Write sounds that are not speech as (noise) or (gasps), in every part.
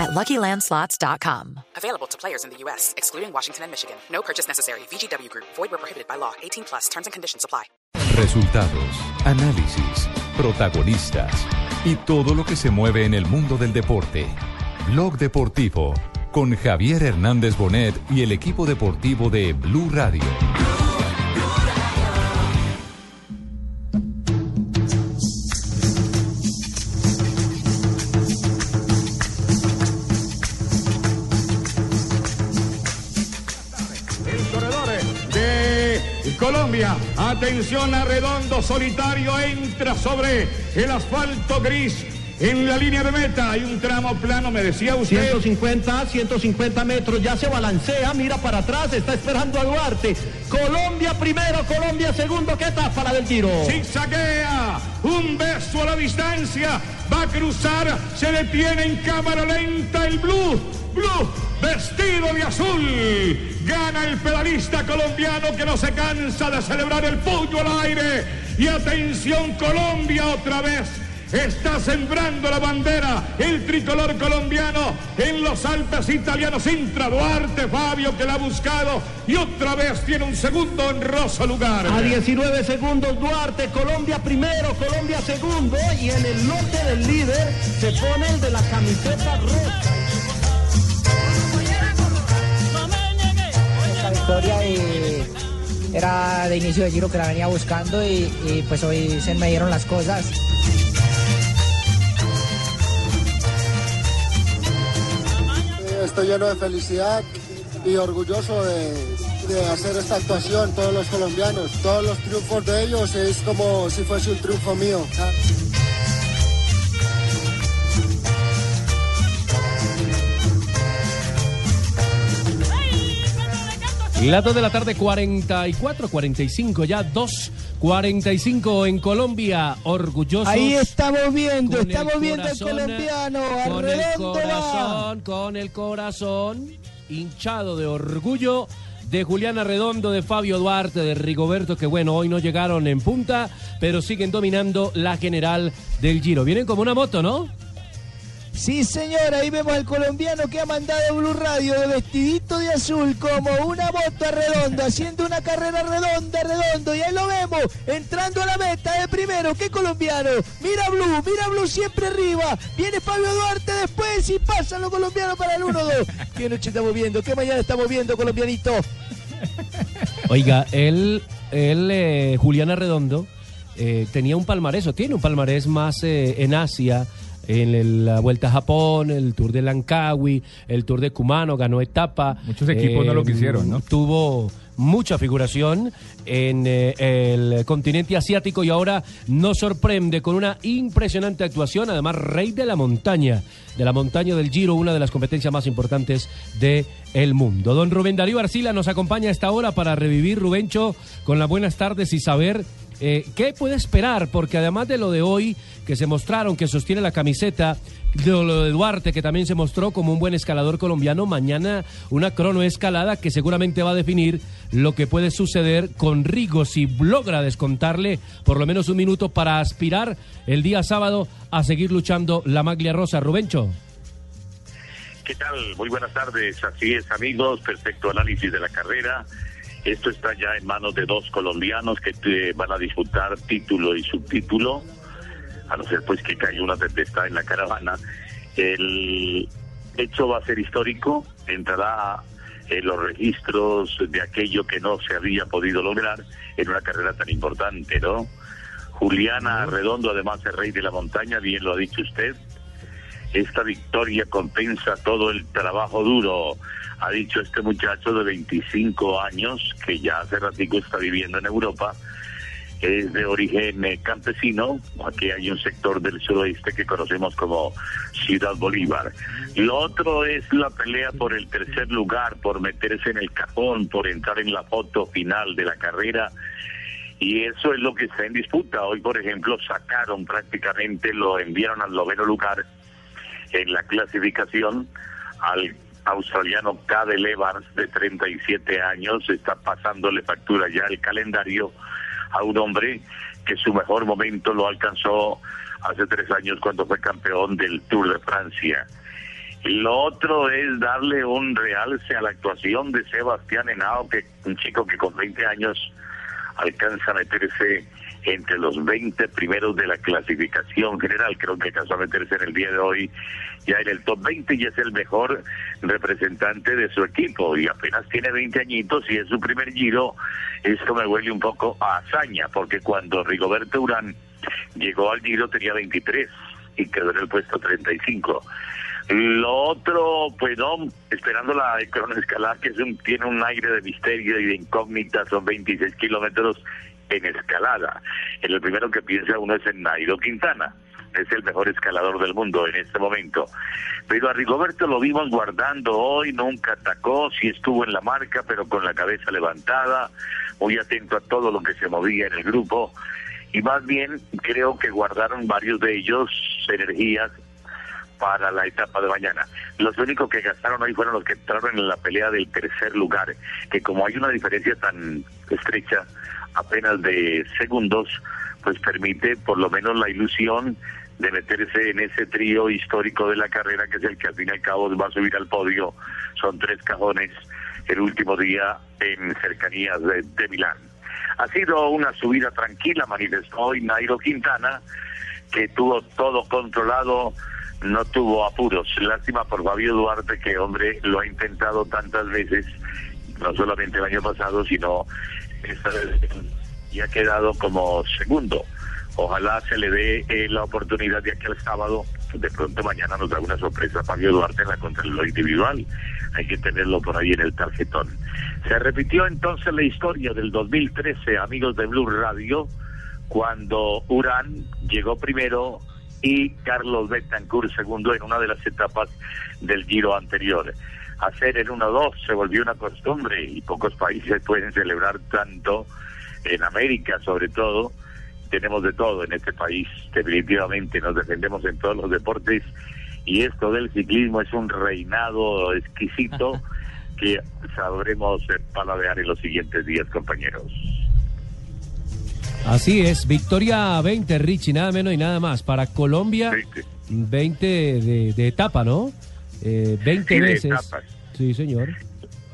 at LuckyLandSlots.com. Available to players in the U.S., excluding Washington and Michigan. No purchase necessary. VGW Group. Void where prohibited by law. 18 plus. Terms and conditions apply. Resultados, análisis, protagonistas y todo lo que se mueve en el mundo del deporte. Blog Deportivo con Javier Hernández Bonet y el equipo deportivo de Blue Radio. Atención a Redondo, solitario, entra sobre el asfalto gris. En la línea de meta hay un tramo plano, me decía usted. 150, 150 metros, ya se balancea, mira para atrás, está esperando a Duarte. Colombia primero, Colombia segundo, ¿qué etapa la del tiro? Zigzaguea, un beso a la distancia, va a cruzar, se detiene en cámara lenta el Blue, Vestido de azul. Gana el pedalista colombiano que no se cansa de celebrar el puño al aire. Y atención Colombia otra vez. Está sembrando la bandera el tricolor colombiano en los Alpes italianos. Intra Duarte, Fabio que la ha buscado y otra vez tiene un segundo honroso lugar. A 19 segundos Duarte, Colombia primero, Colombia segundo y en el lote del líder se pone el de la camiseta roja. Y era de inicio de giro que la venía buscando y, y, pues hoy se me dieron las cosas. Estoy lleno de felicidad y orgulloso de, de, hacer esta actuación, todos los colombianos, todos los triunfos de ellos es como si fuese un triunfo mío. Las 2 de la tarde, 44, 45, ya 2, 45 en Colombia, orgullosos. Ahí estamos viendo, estamos el viendo corazón, colombiano, Con el va. corazón, con el corazón hinchado de orgullo de Juliana Redondo, de Fabio Duarte, de Rigoberto, que bueno, hoy no llegaron en punta, pero siguen dominando la general del Giro. Vienen como una moto, ¿no? Sí, señor, ahí vemos al colombiano que ha mandado Blue Radio de vestidito de azul como una moto redonda, haciendo una carrera redonda, redondo, y ahí lo vemos, entrando a la meta de primero, qué colombiano, mira Blue, mira Blue siempre arriba, viene Fabio Duarte después y pasan los colombianos para el 1-2. (laughs) ¿Qué noche estamos viendo? ¿Qué mañana estamos viendo, colombianito? Oiga, él, él eh, Juliana Redondo, eh, tenía un palmarés, o tiene un palmarés más eh, en Asia, en la Vuelta a Japón, el Tour de Langkawi, el Tour de Kumano, ganó etapa. Muchos equipos no lo quisieron, ¿no? Tuvo mucha figuración en eh, el continente asiático y ahora nos sorprende con una impresionante actuación, además rey de la montaña, de la montaña del Giro, una de las competencias más importantes de el mundo. Don Rubén Darío Arcila nos acompaña a esta hora para revivir Rubencho con las buenas tardes y saber eh, qué puede esperar, porque además de lo de hoy que se mostraron, que sostiene la camiseta, de lo de Duarte, que también se mostró como un buen escalador colombiano, mañana una cronoescalada que seguramente va a definir lo que puede suceder con Rigo si logra descontarle por lo menos un minuto para aspirar el día sábado a seguir luchando la maglia rosa. Rubencho. ¿Qué tal? Muy buenas tardes. Así es, amigos. Perfecto análisis de la carrera. Esto está ya en manos de dos colombianos que eh, van a disputar título y subtítulo, a no ser pues que caiga una tempestad en la caravana. El hecho va a ser histórico, entrará en los registros de aquello que no se había podido lograr en una carrera tan importante, ¿no? Juliana Redondo, además es rey de la montaña, bien lo ha dicho usted, esta victoria compensa todo el trabajo duro, ha dicho este muchacho de 25 años, que ya hace ratico está viviendo en Europa, es de origen eh, campesino, aquí hay un sector del suroeste que conocemos como Ciudad Bolívar. Lo otro es la pelea por el tercer lugar, por meterse en el cajón, por entrar en la foto final de la carrera Y eso es lo que está en disputa. Hoy, por ejemplo, sacaron prácticamente, lo enviaron al noveno lugar en la clasificación al australiano Cadel Evans de 37 años. Está pasándole factura ya el calendario a un hombre que su mejor momento lo alcanzó hace tres años cuando fue campeón del Tour de Francia. Lo otro es darle un realce a la actuación de Sebastián Henao, que un chico que con 20 años alcanza a meterse entre los 20 primeros de la clasificación general. Creo que alcanzó a meterse en el día de hoy ya en el top 20 y es el mejor representante de su equipo. Y apenas tiene 20 añitos y es su primer giro. Esto me huele un poco a hazaña, porque cuando Rigoberto Urán llegó al giro tenía 23 y quedó en el puesto 35. Lo otro, pues no, esperando la cronoescalada, que es un, tiene un aire de misterio y de incógnita, son 26 kilómetros en escalada. En el primero que piensa uno es en Nairo Quintana, es el mejor escalador del mundo en este momento. Pero a Rigoberto lo vimos guardando hoy, nunca atacó, sí estuvo en la marca, pero con la cabeza levantada, muy atento a todo lo que se movía en el grupo. Y más bien creo que guardaron varios de ellos energías para la etapa de mañana. Los únicos que gastaron hoy fueron los que entraron en la pelea del tercer lugar, que como hay una diferencia tan estrecha, apenas de segundos, pues permite por lo menos la ilusión de meterse en ese trío histórico de la carrera, que es el que al fin y al cabo va a subir al podio. Son tres cajones el último día en cercanías de, Milán. Ha sido una subida tranquila, manifestó hoy Nairo Quintana, que tuvo todo controlado no tuvo apuros. Lástima por Fabio Duarte, que hombre lo ha intentado tantas veces, no solamente el año pasado, sino y ha quedado como segundo. Ojalá se le dé eh, la oportunidad de aquí al sábado. De pronto mañana nos da una sorpresa Fabio Duarte en la contrarreloj individual. Hay que tenerlo por ahí en el tarjetón. Se repitió entonces la historia del 2013, amigos de Blue Radio, cuando Urán llegó primero y Carlos Betancourt segundo en una de las etapas del giro anterior. Hacer el 1-2 se volvió una costumbre y pocos países (laughs) pueden celebrar tanto en América sobre todo. Tenemos de todo en este país, definitivamente nos defendemos en todos los deportes y esto del ciclismo es un reinado exquisito (laughs) que sabremos paladear en los siguientes días, compañeros. Así es, victoria 20, Richie, nada menos y nada más. Para Colombia, 20, de, de, etapa, ¿no? Eh, 20 Sí, veces. etapas. Sí, señor.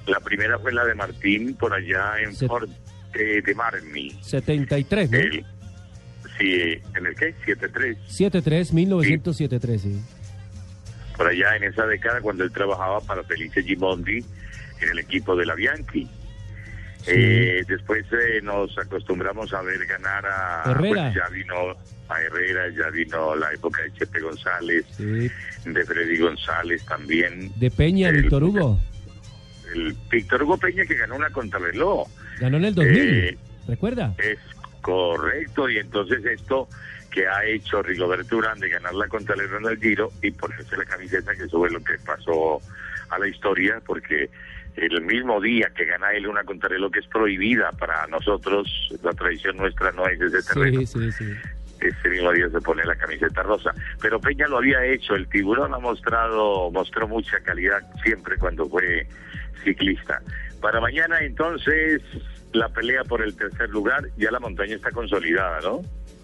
La primera fue la de Martín por allá en Fort eh, de Marmi. 73, ¿no? El- sí, ¿en el qué? 7-3. 73, 1973, sí. Por allá en esa década cuando él trabajaba para Felice Gimondi en el equipo de la Bianchi. Eh, después eh, nos acostumbramos a ver ganar a... Herrera. pues ya vino a Herrera, ya vino la época de Chepe González, Sí. de Freddy González también. De Peña, El- Víctor Hugo. El Víctor Hugo Peña que ganó una contrarreloj. Ganó en el 2000. Eh, ¿Recuerda? Es correcto, y entonces esto que ha hecho Rigoberto Urán de ganar la contrarreloj en el Giro y ponerse la camiseta, que eso es lo que pasó a la historia, porque el mismo día que gana él una contrarreloj que es prohibida para nosotros, la tradición nuestra no es ese terreno. Sí, sí, sí. Ese mismo día se pone la camiseta rosa. Pero Peña lo había hecho, el tiburón ha mostrado, mostró mucha calidad siempre cuando fue ciclista. Para mañana entonces la pelea por el tercer lugar, ya la montaña está consolidada, ¿no?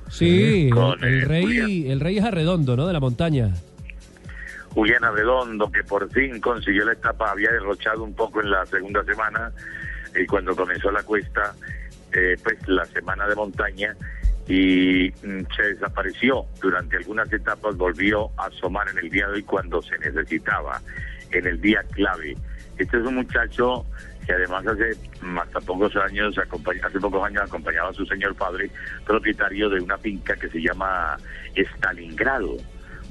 Sí, Con, el, rey, el rey es arredondo, ¿no? De la montaña. Juliana Redondo, que por fin consiguió la etapa, había derrochado un poco en la segunda semana y cuando comenzó la cuesta, eh, pues la semana de montaña y mm, se desapareció durante algunas etapas, volvió a asomar en el día de hoy cuando se necesitaba, en el día clave. Este es un muchacho que además hace mm, hasta pocos años, hace pocos años acompañaba a su señor padre, propietario de una finca que se llama Stalingrado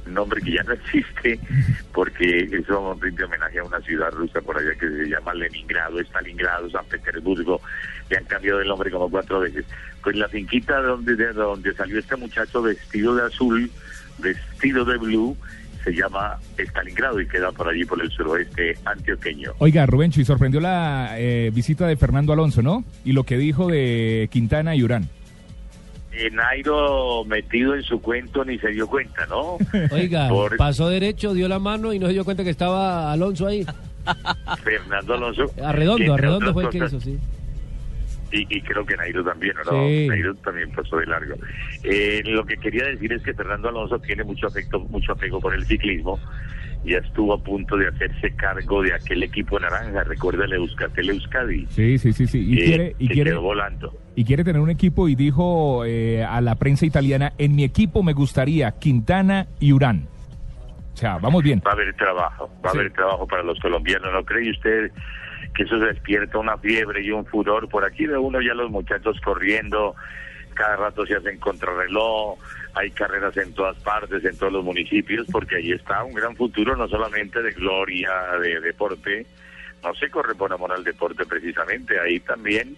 nombre que ya no existe (laughs) porque eso rinde homenaje a una ciudad rusa por allá que se llama Leningrado, Stalingrado, San Petersburgo, le han cambiado el nombre como cuatro veces. Pues la finquita donde, de donde salió este muchacho vestido de azul, vestido de blue, se llama Stalingrado y queda por allí por el suroeste antioqueño. Oiga, Rubencho, y sorprendió la eh, visita de Fernando Alonso, ¿no? Y lo que dijo de Quintana y Urán. Eh, Nairo metido en su cuento ni se dio cuenta, ¿no? (laughs) Oiga, Por- pasó derecho, dio la mano y no se dio cuenta que estaba Alonso ahí. (laughs) Fernando Alonso. Arredondo, entre Arredondo fue el que hizo, sí. Y, y creo que Nairo también, ¿o ¿no? Sí. Nairo también pasó de largo. Eh, lo que quería decir es que Fernando Alonso tiene mucho afecto, mucho apego por el ciclismo. Ya estuvo a punto de hacerse cargo de aquel equipo naranja. Recuerda el Euskaltel Euskadi. Sí, sí, sí, sí. Y eh, quiere, y que quiere, quedó volando. Y quiere tener un equipo y dijo eh, a la prensa italiana, en mi equipo me gustaría Quintana y Urán. O sea, vamos bien. Va a haber trabajo, va a haber trabajo para los colombianos. ¿No cree usted que eso despierta una fiebre y un furor? Por aquí ve uno ya los muchachos corriendo, cada rato se hacen contrarreloj, hay carreras en todas partes, en todos los municipios, porque ahí está un gran futuro, no solamente de gloria, de deporte, no se corre por amor al deporte precisamente, ahí también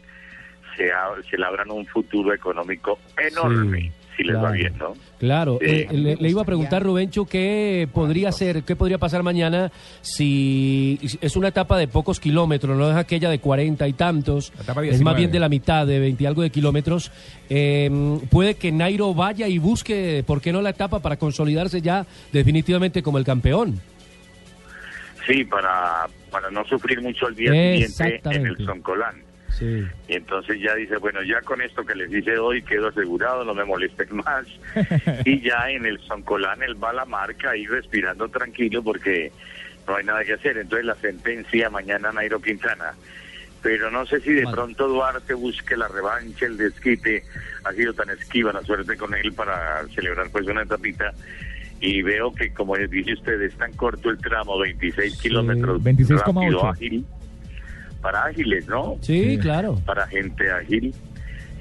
se, ab- se labran un futuro económico enorme, si les va claro. bien, ¿no? Claro, Sí. eh, le, le iba a preguntar Rubencho qué podría ser, qué podría pasar mañana si es una etapa de pocos kilómetros, no es aquella de cuarenta y tantos, es más 19. bien de la mitad, de 20 y algo de kilómetros. Eh, puede que Nairo vaya y busque, ¿por qué no la etapa para consolidarse ya definitivamente como el campeón? Sí, para, para no sufrir mucho el día siguiente en el Soncolán. Sí. Y entonces ya dice, bueno, ya con esto que les hice hoy quedo asegurado, no me molesten más. (laughs) y ya en el Soncolán él va a la marca ahí respirando tranquilo porque no hay nada que hacer. Entonces la sentencia mañana Nairo Quintana. Pero no sé si de pronto Duarte busque la revancha, el desquite. Ha sido tan esquiva la suerte con él para celebrar pues una etapita. Y veo que, como dice usted, es tan corto el tramo, 26 kilómetros. 26,8. rápido, ágil. Para ágiles, ¿no? Sí, claro. para gente ágil.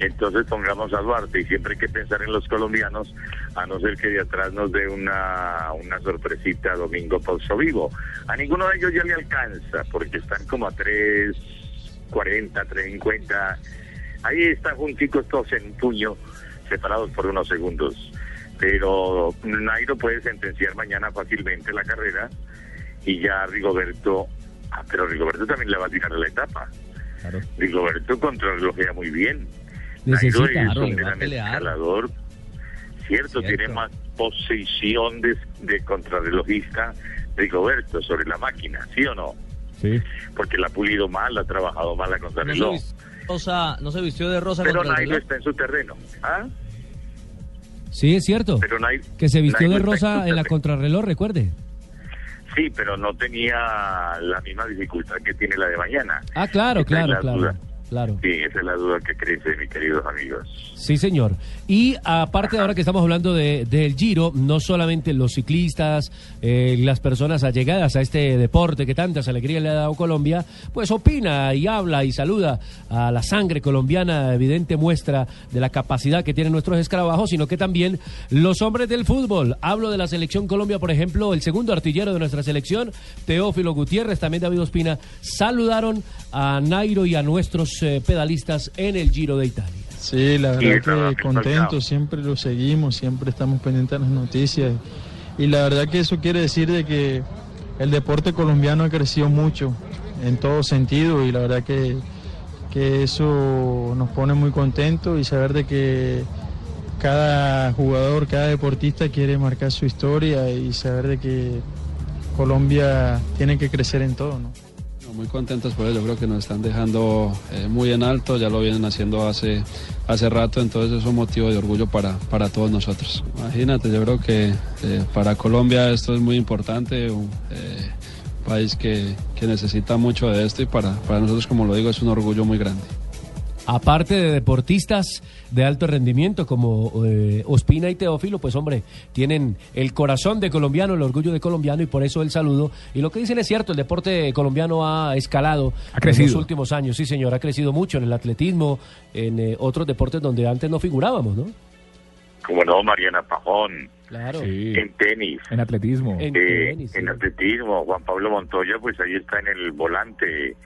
Entonces pongamos a Duarte y siempre hay que pensar en los colombianos, a no ser que de atrás nos dé una, una sorpresita Domingo Pozo Vivo. A ninguno de ellos ya le alcanza, porque están como a 3.40, 3.50. Ahí están junticos todos en un puño, separados por unos segundos. Pero Nairo puede sentenciar mañana fácilmente la carrera y ya Rigoberto, ah, pero Rigoberto también le va a tirar la etapa. Rigoberto contrarrelojea muy bien. Necesita. Nairo es Claro, un a gran escalador. Cierto, Cierto. tiene más posición de, de contrarrelojista Rigoberto sobre la máquina, ¿sí o no? Sí. Porque la ha pulido mal, ha trabajado mal la No se, contrarreloj. rosa, no se vistió de rosa Pero Nairo está en su terreno. ¿Ah? Sí, es cierto. Pero Nairo, Que se vistió Nairo de en rosa su en la contrarreloj, recuerde. Sí, pero no tenía la misma dificultad que tiene la de mañana. Ah, claro, claro, la claro. duda. Claro. Sí, esa es la duda que crece, mis queridos amigos. Sí, señor. Y aparte, ahora que estamos hablando de- del Giro, no solamente los ciclistas, eh, las personas allegadas a este deporte que tantas alegrías le ha dado Colombia, pues opina y habla y saluda a la sangre colombiana, evidente muestra de la capacidad que tienen nuestros escarabajos, sino que también los hombres del fútbol. Hablo de la selección Colombia, por ejemplo, el segundo artillero de nuestra selección, Teófilo Gutiérrez, también David Ospina, saludaron a Nairo y a nuestros eh, pedalistas en el Giro de Italia. Sí, la verdad que faltado. contento, siempre lo seguimos, siempre estamos pendientes de las noticias. Y la verdad que eso quiere decir de que el deporte colombiano ha crecido mucho en todo sentido y la verdad que, que eso nos pone muy contentos y saber de que cada jugador, cada deportista quiere marcar su historia y saber de que Colombia tiene que crecer en todo, ¿no? Muy contentos por ello, creo que nos están dejando eh, muy en alto, ya lo vienen haciendo hace, hace rato, entonces es un motivo de orgullo para, para todos nosotros. Imagínate, yo creo que eh, para Colombia esto es muy importante, un eh, país que, que necesita mucho de esto y para, para nosotros, como lo digo, es un orgullo muy grande. Aparte de deportistas de alto rendimiento como eh, Ospina y Teófilo, pues hombre, tienen el corazón de colombiano, el orgullo de colombiano y por eso el saludo. Y lo que dicen es cierto, el deporte colombiano ha escalado Ha crecido. en los últimos años, sí señor, ha crecido mucho en el atletismo, en eh, otros deportes donde antes no figurábamos, ¿no? Como no, Mariana Pajón. Claro. En tenis. En atletismo. Eh, en atletismo, Juan Pablo Montoya, pues ahí está en el volante.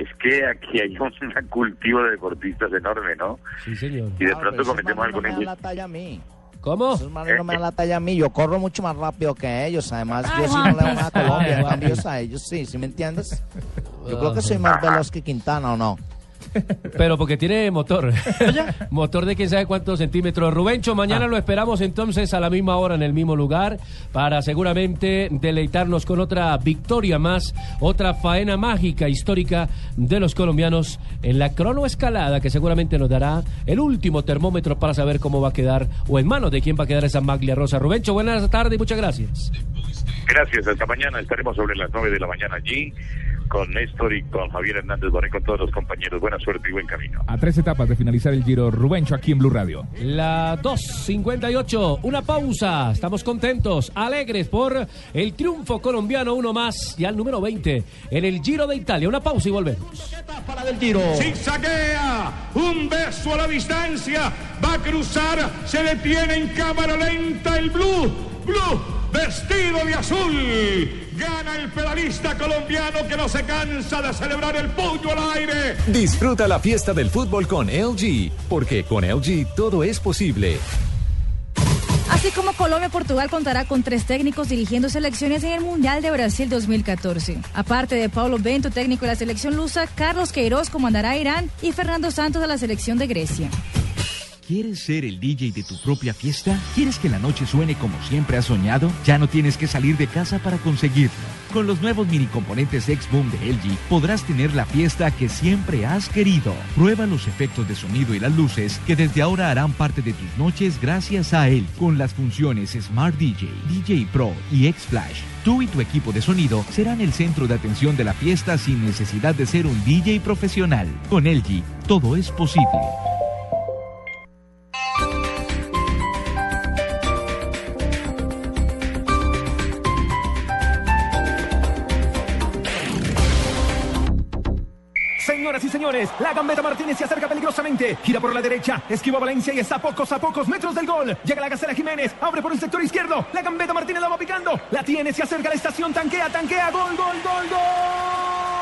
Es que aquí hay (laughs) un cultivo de deportistas enorme, ¿no? Sí, señor. Y de Ah, pronto cometemos manes no la talla a mí. ¿Cómo? Esos manes no me dan (laughs) la talla a mí. Yo corro mucho más rápido que ellos. Además, yo sí no le nada a Colombia. En cambio, ellos sí, ¿sí me entiendes? Yo creo que soy más veloz que Quintana, ¿o no? Pero porque tiene motor. motor de quién sabe cuántos centímetros. Rubencho, mañana lo esperamos entonces a la misma hora en el mismo lugar para seguramente deleitarnos con otra victoria más, otra faena mágica histórica de los colombianos en la cronoescalada que seguramente nos dará el último termómetro para saber cómo va a quedar o en manos de quién va a quedar esa maglia rosa. Rubencho, buenas tardes y muchas gracias. Gracias, hasta mañana estaremos sobre las 9 de la mañana allí con Néstor y con Javier Hernández Boré, con todos los compañeros. Buena suerte y buen camino. A tres etapas de finalizar el Giro Rubencho aquí en Blue Radio. La 2.58, una pausa. Estamos contentos, alegres por el triunfo colombiano, uno más, y al número 20 en el Giro de Italia. Una pausa y volvemos. Para del tiro. Zigzaguea, un beso a la distancia, va a cruzar, se detiene en cámara lenta el Blue, Blue, vestido de azul. Gana el pedalista colombiano que no se cansa de celebrar el puño al aire. Disfruta la fiesta del fútbol con LG, porque con LG todo es posible. Así como Colombia, Portugal contará con tres técnicos dirigiendo selecciones en el Mundial de Brasil 2014. Aparte de Paulo Bento, técnico de la selección lusa, Carlos Queiroz comandará a Irán y Fernando Santos a la selección de Grecia. ¿Quieres ser el DJ de tu propia fiesta? ¿Quieres que la noche suene como siempre has soñado? Ya no tienes que salir de casa para conseguirlo. Con los nuevos mini componentes X-Boom de LG podrás tener la fiesta que siempre has querido. Prueba los efectos de sonido y las luces que desde ahora harán parte de tus noches gracias a él. Con las funciones Smart DJ, DJ Pro y X-Flash, tú y tu equipo de sonido serán el centro de atención de la fiesta sin necesidad de ser un DJ profesional. Con LG, todo es posible. Señoras y señores, la gambeta Martínez se acerca peligrosamente. Gira por la derecha, esquiva Valencia y está a pocos a pocos metros del gol. Llega la Gacela Jiménez, abre por el sector izquierdo. La gambeta Martínez la va picando. La tiene, se acerca a la estación, tanquea, tanquea, gol, gol, gol, gol.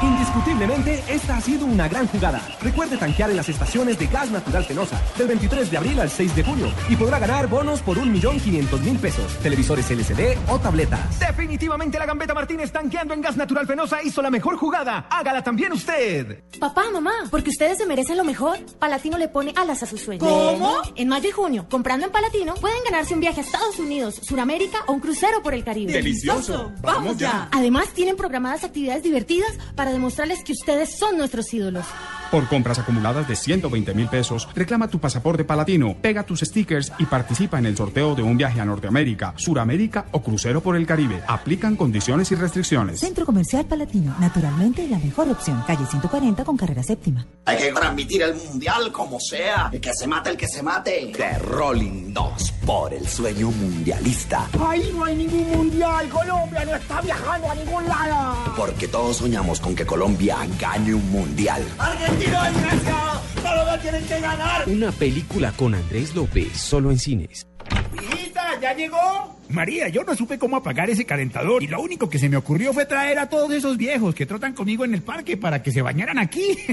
Indiscutiblemente, esta ha sido una gran jugada. Recuerde tanquear en las estaciones de gas natural Fenosa del 23 de abril al 6 de junio y podrá ganar bonos por 1.500.000 pesos, televisores LCD o tabletas. Definitivamente la gambeta Martínez tanqueando en gas natural Fenosa hizo la mejor jugada. Hágala también usted. Papá, mamá, porque ustedes se merecen lo mejor, Palatino le pone alas a sus sueños. ¿Cómo? En mayo y junio, comprando en Palatino, pueden ganarse un viaje a Estados Unidos, Suramérica o un crucero por el Caribe. ¡Delicioso! ¡Vamos ya! Además, tienen programadas actividades divertidas para demostrarles que ustedes son nuestros ídolos. Por compras acumuladas de 120 mil pesos, reclama tu pasaporte palatino, pega tus stickers y participa en el sorteo de un viaje a Norteamérica, Suramérica o crucero por el Caribe. Aplican condiciones y restricciones. Centro Comercial Palatino, naturalmente la mejor opción. Calle 140 con carrera séptima. Hay que transmitir el mundial como sea. El que se mate, el que se mate. The Rolling 2 por el sueño mundialista. ¡Ay, no hay ningún mundial! ¡Colombia no está viajando a ningún lado! Porque todos soñamos con que Colombia gane un mundial. ¡Argentina Grecia! ¡Colombia tienen que ganar! Una película con Andrés López, solo en cines. ¡Hijita, ya llegó! María, yo no supe cómo apagar ese calentador y lo único que se me ocurrió fue traer a todos esos viejos que trotan conmigo en el parque para que se bañaran aquí. (laughs)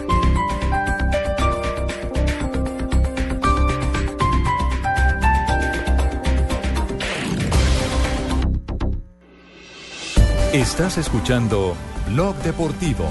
Estás escuchando Blog Deportivo.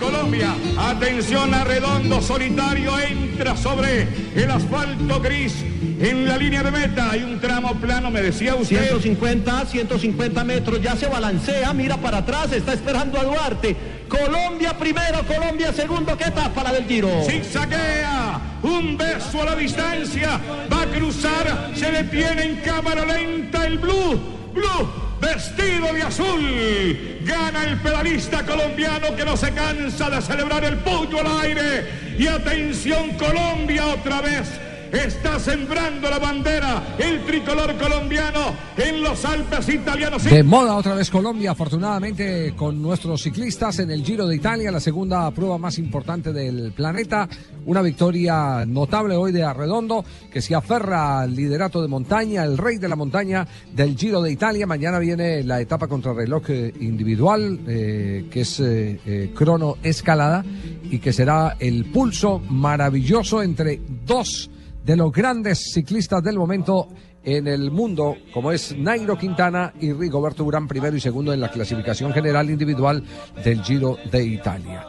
Colombia, atención a Redondo solitario, entra sobre el asfalto gris en la línea de meta. Hay un tramo plano, me decía usted. 150, 150 metros, ya se balancea, mira para atrás, está esperando a Duarte. Colombia primero, Colombia segundo, ¿qué etapa la del tiro? Zigzaguea, un beso a la distancia, va a cruzar, se detiene en cámara lenta el Blue, Blue, vestido de azul. Gana el pedalista colombiano que no se cansa de celebrar el puño al aire. Y atención Colombia otra vez está sembrando la bandera, el tricolor colombiano en los Alpes italianos. De moda otra vez Colombia, afortunadamente con nuestros ciclistas en el Giro de Italia, la segunda prueba más importante del planeta. Una victoria notable hoy de Arredondo, que se aferra al liderato de montaña, el rey de la montaña del Giro de Italia. Mañana viene la etapa contrarreloj eh, individual, eh, que es eh, eh, crono escalada, y que será el pulso maravilloso entre dos de los grandes ciclistas del momento en el mundo, como es Nairo Quintana y Rigoberto Urán, primero y segundo en la clasificación general individual del Giro de Italia.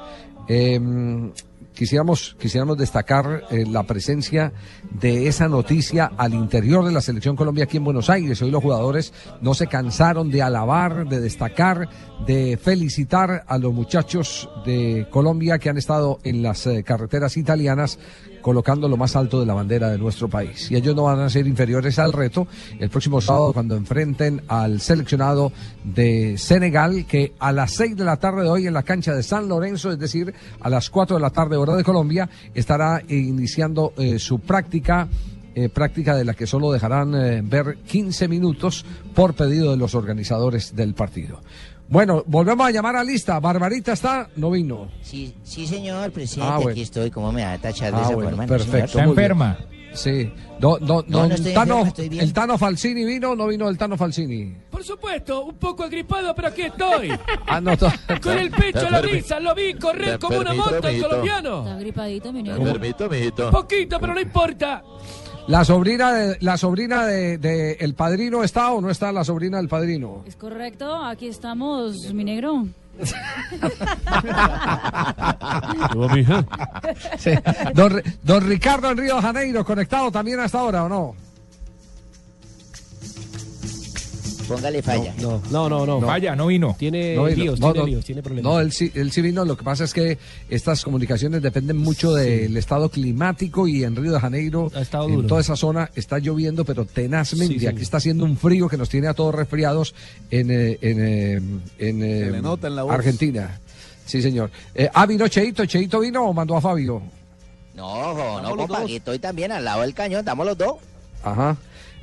Em, quisiéramos, quisiéramos destacar eh, la presencia de esa noticia al interior de la selección Colombia aquí en Buenos Aires. Hoy los jugadores no se cansaron de alabar, de destacar, de felicitar a los muchachos de Colombia que han estado en las eh, carreteras italianas colocando lo más alto de la bandera de nuestro país. Y ellos no van a ser inferiores al reto el próximo sábado cuando enfrenten al seleccionado de Senegal, que a las 6 de la tarde de hoy en la cancha de San Lorenzo, es decir, a las 4 de la tarde hora de Colombia, estará iniciando eh, su práctica. eh, práctica de la que solo dejarán eh, ver 15 minutos por pedido de los organizadores del partido. Bueno, volvemos a llamar a lista. Barbarita está, no vino. Sí, sí, señor presidente, Ah, bueno. aquí estoy. ¿Cómo me va a tachar de Ah, esa bueno, forma? perfecto. muy bien. Sí. Do- do- No, don no estoy Tano- enfermo, estoy bien. el Tano Falsini vino, no vino el Tano Falsini. Por supuesto, un poco agripado, pero aquí estoy. (laughs) Ah, no, Con el pecho a la Permi- risa, lo vi correr como una moto el colombiano. Está gripadito, mi negro. Permito, mijito. Poquito, pero no importa. La sobrina de, la sobrina de, de el padrino está o no está la sobrina del padrino. Es correcto, aquí estamos, mi negro. Don, don Ricardo en Río de Janeiro, conectado también hasta ahora o no? Póngale falla. No, no, no. no. Vaya, no vino. Tiene No, líos, no, tiene no. líos, tiene problemas. No, él sí, él sí vino. Lo que pasa es que estas comunicaciones dependen mucho del estado climático y en Río de Janeiro, en duro. toda esa zona, está lloviendo, pero tenazmente. Sí, sí. Aquí está haciendo un frío que nos tiene a todos resfriados en, eh, en, eh, en, eh, le nota en la voz. Argentina. Sí, señor. Eh, ah, vino Cheito. ¿Cheito vino o mandó a Fabio? No, no, los compa, aquí estoy también al lado del cañón, estamos los dos. Ajá.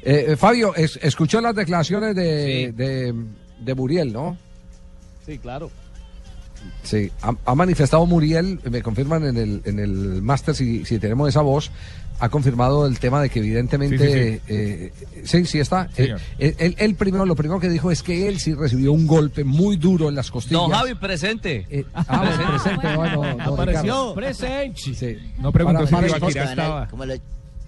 Eh, eh, Fabio, es- escuchó las declaraciones de, de, de Muriel, ¿no? Sí, claro. Sí, ha, ha manifestado Muriel, me confirman en el, en el máster si, si tenemos esa voz, ha confirmado el tema de que evidentemente, Sí, eh, sí, sí está. Eh, él, él primero, lo primero que dijo es que él sí recibió un golpe muy duro en las costillas. Don Javi, presente. Eh, ah, presente, bueno, don Apareció. Ricardo. Presente. Sí. No preguntó Para- si estaba. Como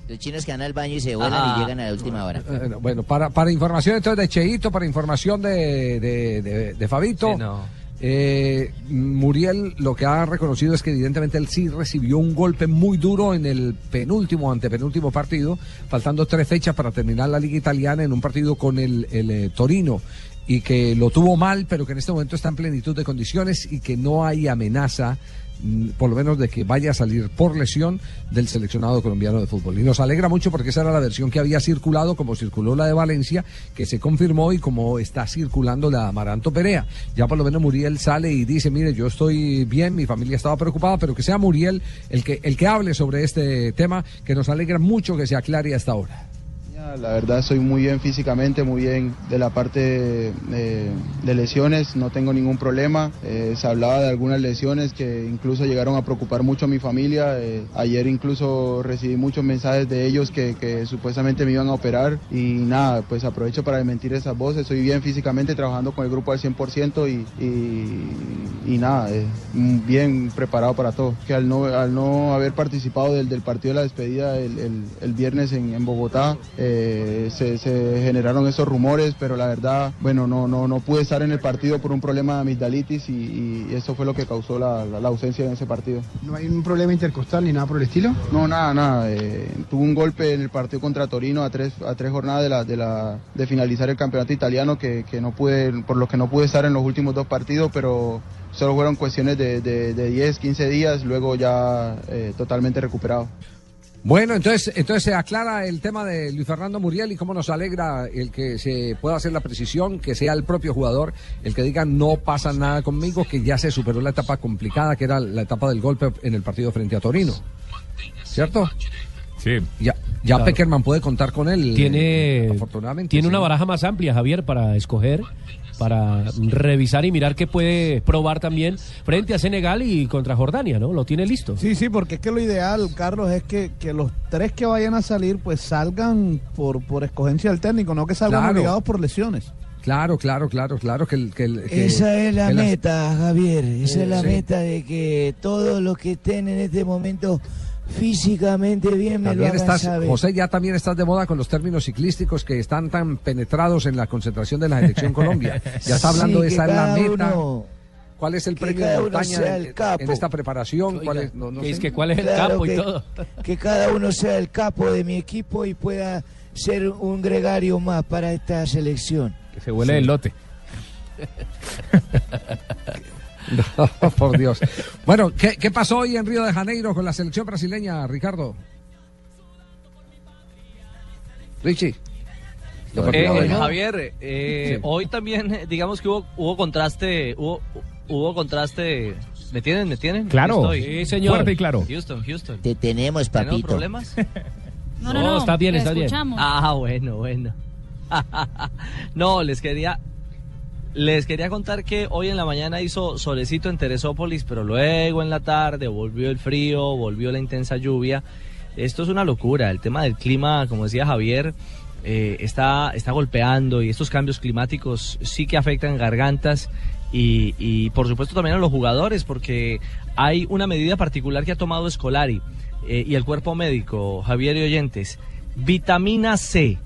los chinos que van al baño y se vuelan Ah. y llegan a la última hora. Eh, no, Bueno, para, para información entonces de Cheito, para información de, de, de- de Fabito, Sí, no. eh, Muriel lo que ha reconocido es que evidentemente él sí recibió un golpe muy duro en el penúltimo, antepenúltimo partido, faltando tres fechas para terminar la liga italiana en un partido con el, el, eh, Torino y que lo tuvo mal, pero que en este momento está en plenitud de condiciones y que no hay amenaza por lo menos de que vaya a salir por lesión del seleccionado colombiano de fútbol. Y nos alegra mucho porque esa era la versión que había circulado, como circuló la de Valencia, que se confirmó y como está circulando la de Amaranto Perea. Ya por lo menos Muriel sale y dice, mire, yo estoy bien, mi familia estaba preocupada, pero que sea Muriel el que, el que hable sobre este tema, que nos alegra mucho que se aclare hasta ahora. La verdad estoy muy bien físicamente, muy bien de la parte eh, de lesiones, no tengo ningún problema. Eh, se hablaba de algunas lesiones que incluso llegaron a preocupar mucho a mi familia. Eh, ayer incluso recibí muchos mensajes de ellos que, supuestamente me iban a operar y nada, pues aprovecho para desmentir esas voces. Estoy bien físicamente, trabajando con el grupo al 100% y, y, nada, bien preparado para todo. Que al no, haber participado del, partido de la despedida el, viernes en, Bogotá, se, se generaron esos rumores, pero la verdad, bueno, no, no, no pude estar en el partido por un problema de amigdalitis y, y eso fue lo que causó la, la- la ausencia en ese partido. ¿No hay un problema intercostal ni nada por el estilo? No, nada, nada. eh, tuve un golpe en el partido contra Torino a tres, a tres jornadas de, la, de, la, de finalizar el campeonato italiano que, que no pude, por lo que no pude estar en los últimos dos partidos, pero solo fueron cuestiones de, de, de 10, 15 días, luego ya eh, totalmente recuperado. Bueno, entonces, entonces se aclara el tema de Luis Fernando Muriel y cómo nos alegra el que se pueda hacer la precisión, que sea el propio jugador el que diga no pasa nada conmigo, que ya se superó la etapa complicada que era la etapa del golpe en el partido frente a Torino. ¿Cierto? Sí. Ya, Ya Claro. Peckerman puede contar con él. Tiene, eh, afortunadamente. tiene sí. una baraja más amplia, Javier, para escoger, para revisar y mirar qué puede probar también frente a Senegal y contra Jordania, ¿no? Lo tiene listo. Sí, sí, porque es que lo ideal, Carlos, es que, que los tres que vayan a salir, pues salgan por, por escogencia del técnico, no que salgan Claro. obligados por lesiones. Claro, claro, claro, claro que el que, que- Esa es la las- meta, Javier. Esa Eh, es la sí. meta de que todos los que estén en este momento físicamente bien me lo También hagan estás, saber. José, ya también estás de moda con los términos ciclísticos que están tan penetrados en la concentración de la selección Colombia. Ya está hablando Sí, de que esa es la meta. uno- ¿Cuál es el premio de montaña en, el capo. en esta preparación? ¿Cuál es? No, no que sé. es que cuál es el capo y todo. Que cada uno sea el capo de mi equipo y pueda ser un gregario más para esta selección. Que se huele el lote. (laughs) (laughs) No, por Dios. Bueno, ¿qué, qué pasó hoy en Río de Janeiro con la selección brasileña, Ricardo? Richie. Eh, eh, ¿no? Javier, eh, Sí. hoy también, eh, digamos que hubo, hubo contraste, hubo, hubo contraste. ¿Me tienen? ¿Me tienen? Claro. Sí, señor. Fuerte y claro. Houston, Houston. Te tenemos, ¿Tenemos papito. problemas? (laughs) No, no, no. está bien, está bien. escuchamos. Ah, bueno, bueno. (laughs) no, les quería les quería contar que hoy en la mañana hizo solecito en Teresópolis, pero luego en la tarde volvió el frío, volvió la intensa lluvia. Esto es una locura. El tema del clima, como decía Javier, eh, está, está golpeando y estos cambios climáticos sí que afectan gargantas y, y, por supuesto también a los jugadores, porque hay una medida particular que ha tomado Escolari eh, y el cuerpo médico, Javier y oyentes. Vitamina C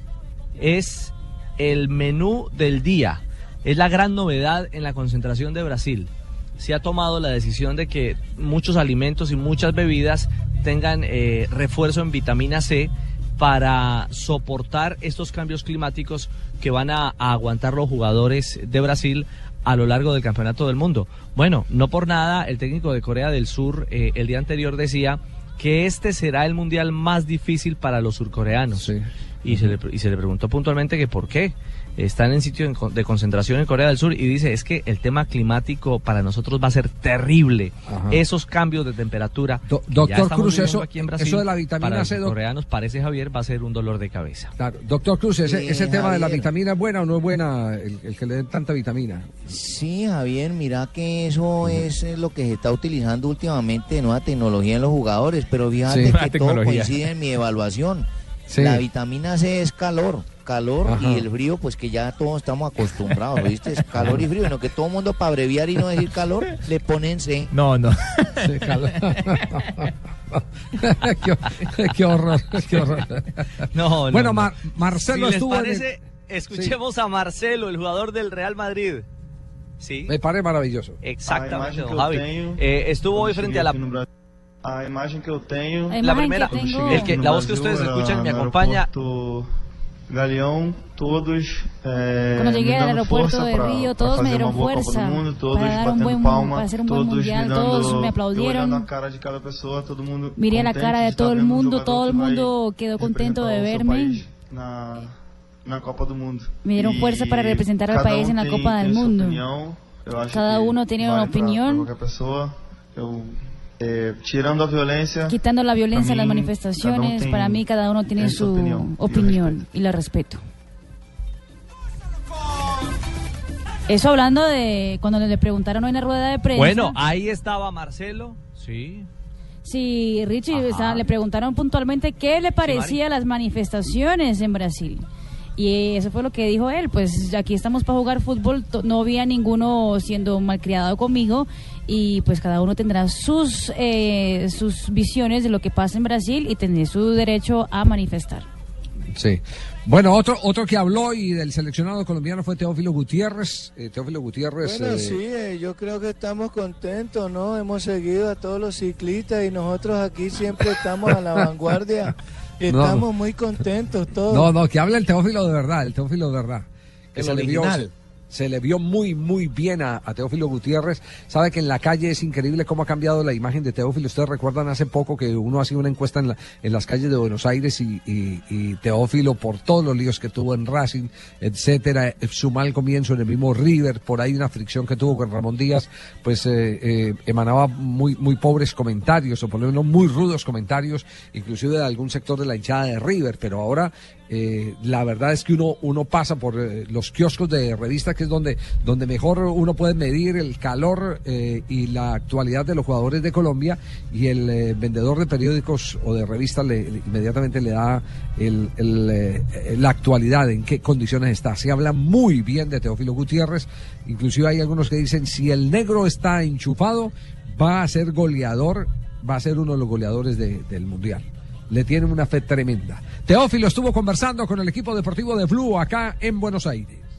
es el menú del día. Es la gran novedad en la concentración de Brasil. Se ha tomado la decisión de que muchos alimentos y muchas bebidas tengan eh, refuerzo en vitamina C para soportar estos cambios climáticos que van a, aguantar los jugadores de Brasil a lo largo del campeonato del mundo. Bueno, no por nada, el técnico de Corea del Sur eh, el día anterior decía que este será el mundial más difícil para los surcoreanos. Y, se le, y se le preguntó puntualmente que por qué están en sitio de concentración en Corea del Sur y dice es que el tema climático para nosotros va a ser terrible. Ajá. Esos cambios de temperatura. Do- que ya doctor Cruz, eso- aquí en Brasil, eso de la vitamina para los C, doc- coreanos parece Javier va a ser un dolor de cabeza. Claro. Doctor Cruz, ese, ese tema de la vitamina es buena o no es buena, el, el que le den tanta vitamina. Sí, Javier, mira que eso es eh, lo que se está utilizando últimamente de nueva tecnología en los jugadores, pero fíjate Sí. que todo coincide en mi evaluación. Sí. La vitamina C es calor, calor Ajá. y el frío, pues que ya todos estamos acostumbrados, ¿viste? Es calor y frío, sino que todo el mundo para abreviar y no decir calor, le ponen C. No, no. Sí, calor. (laughs) qué, qué horror, qué horror. No, no, bueno, no. Mar- Marcelo si les estuvo en el- parece, escuchemos a Marcelo, el jugador del Real Madrid. Sí. Me parece maravilloso. Exactamente, Javi. Eh, estuvo hoy frente a la a imagem que eu tenho La imagen primera, que tengo- el que, la voz que ustedes escuchan me acompaña. Galeão, todos eh, Cuando llegué me al aeropuerto força de Río, todos me fazer dieron uma boa Copa fuerza do Mundo, todos para dar un buen, palma, para hacer un buen mundial, me todos me aplaudieron. a cara de cada pessoa, todo mundo Miré la cara de todo el mundo, todo el mundo quedó contento de verme. na, na Copa do Mundo. Me dieron fuerza para representar al país en la Copa del Mundo. Cada uno tiene una opinión. Eu, eh, tirando a violência. Quitando la violencia en pra las manifestaciones, para mí cada uno tiene su opinión y la respeto. Eso hablando de cuando le preguntaron hoy en la rueda de prensa. Bueno, ahí estaba Marcelo. Sí. Sí, Richie, o sea, le preguntaron puntualmente qué le parecía las manifestaciones en Brasil. Y eso fue lo que dijo él, pues aquí estamos para jugar fútbol, no había ninguno siendo malcriado conmigo y pues cada uno tendrá sus, eh, sus visiones de lo que pasa en Brasil y tendrá su derecho a manifestar. Sí. Bueno, otro otro que habló y del seleccionado colombiano fue Teófilo Gutiérrez. Eh, Teófilo Gutiérrez. Bueno, eh, sí, eh, yo creo que estamos contentos, ¿no? Hemos seguido a todos los ciclistas y nosotros aquí siempre estamos a la vanguardia. (laughs) No. Estamos muy contentos todos. No, no, que hable el Teófilo de verdad, el Teófilo de verdad. Que El se le vio- original. Se le vio muy, muy bien a, Teófilo Gutiérrez. Sabe que en la calle es increíble cómo ha cambiado la imagen de Teófilo. Ustedes recuerdan hace poco que uno hacía una encuesta en, la- en las calles de Buenos Aires y, Teófilo, por todos los líos que tuvo en Racing, etcétera, su mal comienzo en el mismo River, por ahí una fricción que tuvo con Ramón Díaz, pues eh, eh, emanaba muy, muy pobres comentarios, o por lo menos muy rudos comentarios, inclusive de algún sector de la hinchada de River, pero ahora eh, la verdad es que uno, uno pasa por eh, los kioscos de revista, que es donde, donde mejor uno puede medir el calor eh, y la actualidad de los jugadores de Colombia, y el eh, vendedor de periódicos o de revistas le, inmediatamente le da el- la actualidad, en qué condiciones está. Se habla muy bien de Teófilo Gutiérrez, inclusive hay algunos que dicen, si el negro está enchufado, va a ser goleador, va a ser uno de los goleadores de- del Mundial le tienen una fe tremenda. Teófilo estuvo conversando con el equipo deportivo de Blue acá en Buenos Aires.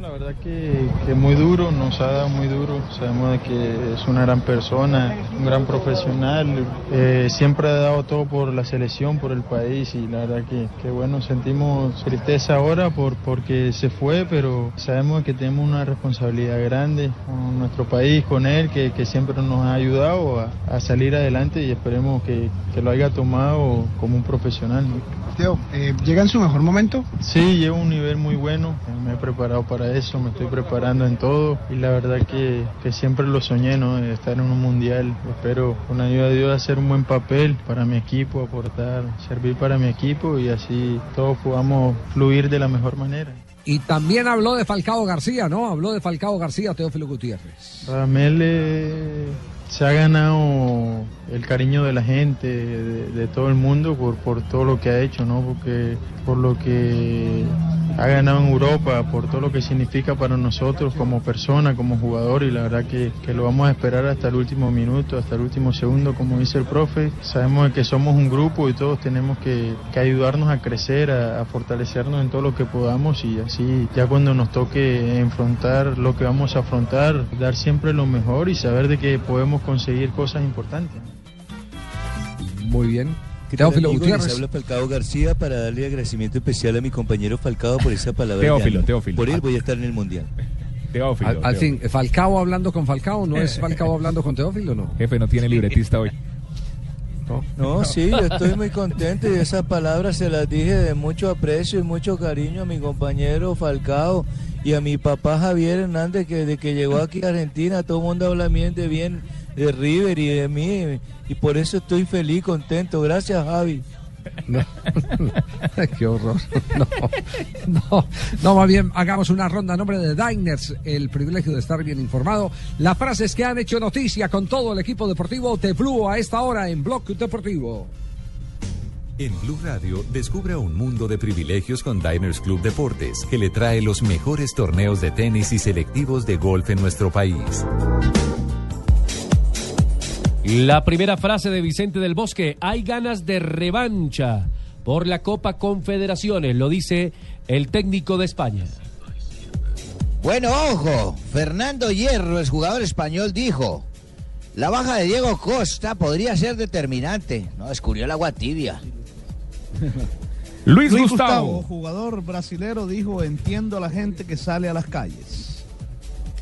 La verdad que, que muy duro, nos ha dado muy duro. Sabemos de que es una gran persona, un gran profesional. eh, siempre ha dado todo por la selección, por el país y la verdad que, que bueno, sentimos tristeza ahora por, porque se fue, pero sabemos que tenemos una responsabilidad grande con nuestro país, con él, que, que siempre nos ha ayudado a, a salir adelante y esperemos que, que lo haya tomado como un profesional. ¿no? Teo, eh, ¿llega en su mejor momento? Sí, llevo un nivel muy bueno, me he preparado para eso, me estoy preparando en todo y la verdad que, que siempre lo soñé, ¿no? Eh, Estar en un mundial, espero con ayuda de Dios hacer un buen papel para mi equipo, aportar, servir para mi equipo y así todos podamos fluir de la mejor manera. Y también habló de Falcao García, ¿no? Habló de Falcao García, Teófilo Gutiérrez. Ramel se ha ganado el cariño de la gente, de, todo el mundo por, por todo lo que ha hecho, ¿no? Porque por lo que ha ganado en Europa, por todo lo que significa para nosotros como persona, como jugador y la verdad que, que lo vamos a esperar hasta el último minuto, hasta el último segundo, como dice el profe. Sabemos que somos un grupo y todos tenemos que, que ayudarnos a crecer, a, a fortalecernos en todo lo que podamos y así ya cuando nos toque enfrentar lo que vamos a afrontar, dar siempre lo mejor y saber de que podemos conseguir cosas importantes. Muy bien. ¿Qué tal, Teófilo Gutiérrez. habla Falcao García para darle agradecimiento especial a mi compañero Falcao por esa palabra. Teófilo. Teófilo. Por él voy a estar en el Mundial. (laughs) Teófilo. Al, al fin, Falcao hablando con Falcao, ¿no es Falcao hablando con Teófilo, no? Jefe, no tiene libretista hoy. No, sí, yo estoy muy contento y esas palabras se las dije de mucho aprecio y mucho cariño a mi compañero Falcao y a mi papá Javier Hernández que desde que llegó aquí a Argentina todo el mundo habla bien de bien de River y de mí y por eso estoy feliz, contento. Gracias Javi. No. (laughs) Qué horror. No, no, no, más bien hagamos una ronda a nombre de Diners, el privilegio de estar bien informado. Las frases que han hecho noticia con todo el equipo deportivo de Blue a esta hora en Blog Deportivo. En Blue Radio, descubra un mundo de privilegios con Diners Club Deportes, que le trae los mejores torneos de tenis y selectivos de golf en nuestro país. La primera frase de Vicente del Bosque, hay ganas de revancha por la Copa Confederaciones, lo dice el técnico de España. Bueno, ojo, Fernando Hierro, el jugador español, dijo, la baja de Diego Costa podría ser determinante. No, descubrió el agua tibia. (laughs) Luis, Gustavo, jugador brasilero, dijo, entiendo a la gente que sale a las calles,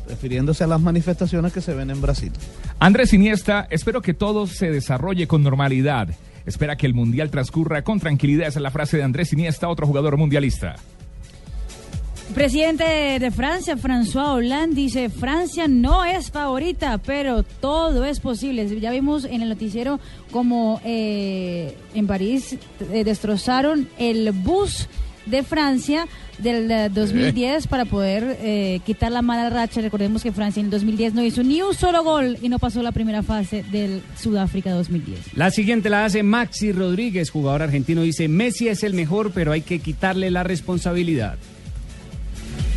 refiriéndose a las manifestaciones que se ven en Brasil. Andrés Iniesta, espero que todo se desarrolle con normalidad. Espera que el mundial transcurra con tranquilidad. Esa es la frase de Andrés Iniesta, otro jugador mundialista. Presidente de Francia, François Hollande, dice, Francia no es favorita, pero todo es posible. Ya vimos en el noticiero como eh, en París eh, destrozaron el bus de Francia del eh, 2010 para poder eh, quitar la mala racha. Recordemos que Francia en el 2010 no hizo ni un solo gol y no pasó la primera fase del Sudáfrica 2010. La siguiente la hace Maxi Rodríguez, jugador argentino. Dice, Messi es el mejor, pero hay que quitarle la responsabilidad.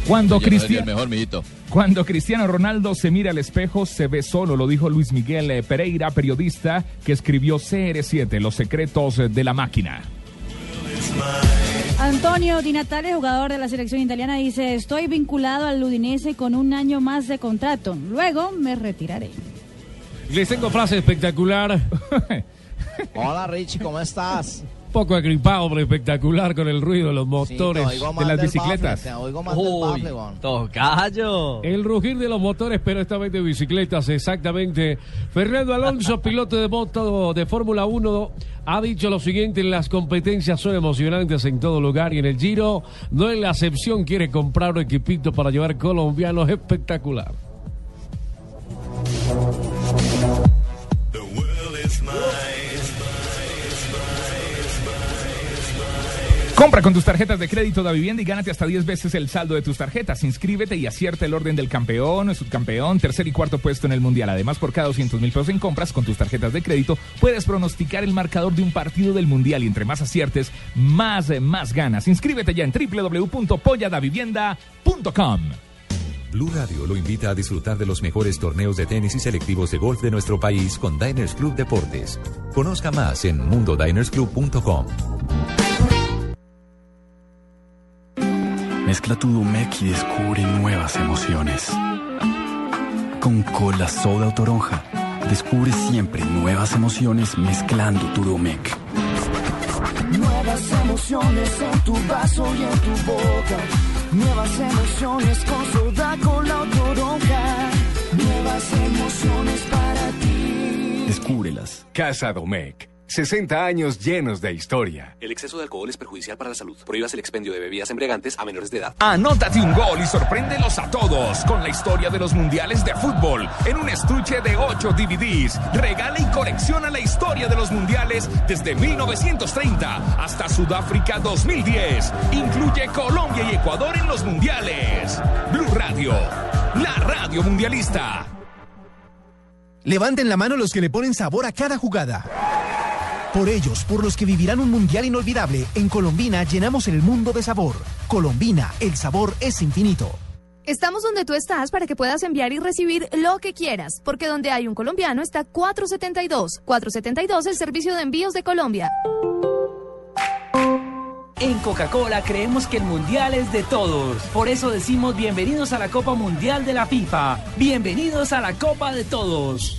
Cuando, no Cristian- mejor. Cuando Cristiano Ronaldo se mira al espejo, se ve solo, lo dijo Luis Miguel eh, Pereira, periodista que escribió CR7, Los secretos eh, de la máquina. Antonio Di Natale, jugador de la selección italiana, dice, estoy vinculado al Udinese con un año más de contrato. Luego me retiraré. Les tengo frase espectacular. (laughs) Hola Richie, ¿cómo estás? poco agripado, pero espectacular con el ruido de los motores de las bicicletas. bafle, oigo más del bafle. Tocayo. El rugir de los motores, pero esta vez de bicicletas, exactamente. Fernando Alonso, (laughs) piloto de moto de Fórmula 1, ha dicho lo siguiente, las competencias son emocionantes en todo lugar y en el Giro no es la excepción, quiere comprar un equipito para llevar colombianos espectacular. Compra con tus tarjetas de crédito da vivienda y gánate hasta 10 veces el saldo de tus tarjetas. Inscríbete y acierta el orden del campeón, subcampeón, tercer y cuarto puesto en el mundial. Además, por cada 200 mil pesos en compras con tus tarjetas de crédito, puedes pronosticar el marcador de un partido del mundial y entre más aciertes, más, eh, más ganas. Inscríbete ya en www.polladavivienda.com. Blue Radio lo invita a disfrutar de los mejores torneos de tenis y selectivos de golf de nuestro país con Diners Club Deportes. Conozca más en mundodinersclub.com. Mezcla tu Domec y descubre nuevas emociones. Con cola soda o toronja, descubre siempre nuevas emociones mezclando tu Domec. Nuevas emociones en tu vaso y en tu boca. Nuevas emociones con soda, cola o toronja. Nuevas emociones para ti. Descúbrelas. Casa Domecq. 60 años llenos de historia. El exceso de alcohol es perjudicial para la salud. Prohíbas el expendio de bebidas embriagantes a menores de edad. Anótate un gol y sorpréndelos a todos con la historia de los mundiales de fútbol en un estuche de 8 DVDs. Regala y colecciona la historia de los mundiales desde 1930 hasta Sudáfrica 2010. Incluye Colombia y Ecuador en los mundiales. Blue Radio, la radio mundialista. Levanten la mano los que le ponen sabor a cada jugada. Por ellos, por los que vivirán un mundial inolvidable, en Colombina llenamos el mundo de sabor. Colombina, el sabor es infinito. Estamos donde tú estás para que puedas enviar y recibir lo que quieras, porque donde hay un colombiano está 472. 472, el servicio de envíos de Colombia. En Coca-Cola creemos que el mundial es de todos. Por eso decimos bienvenidos a la Copa Mundial de la FIFA. Bienvenidos a la Copa de Todos.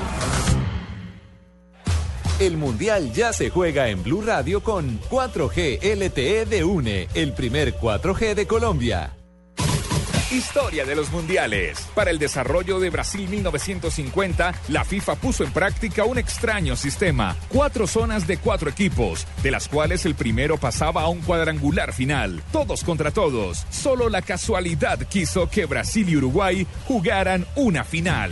El Mundial ya se juega en Blue Radio con 4G LTE de UNE, el primer 4G de Colombia. Historia de los mundiales. Para el desarrollo de Brasil 1950, la FIFA puso en práctica un extraño sistema. Cuatro zonas de cuatro equipos, de las cuales el primero pasaba a un cuadrangular final. Todos contra todos. Solo la casualidad quiso que Brasil y Uruguay jugaran una final.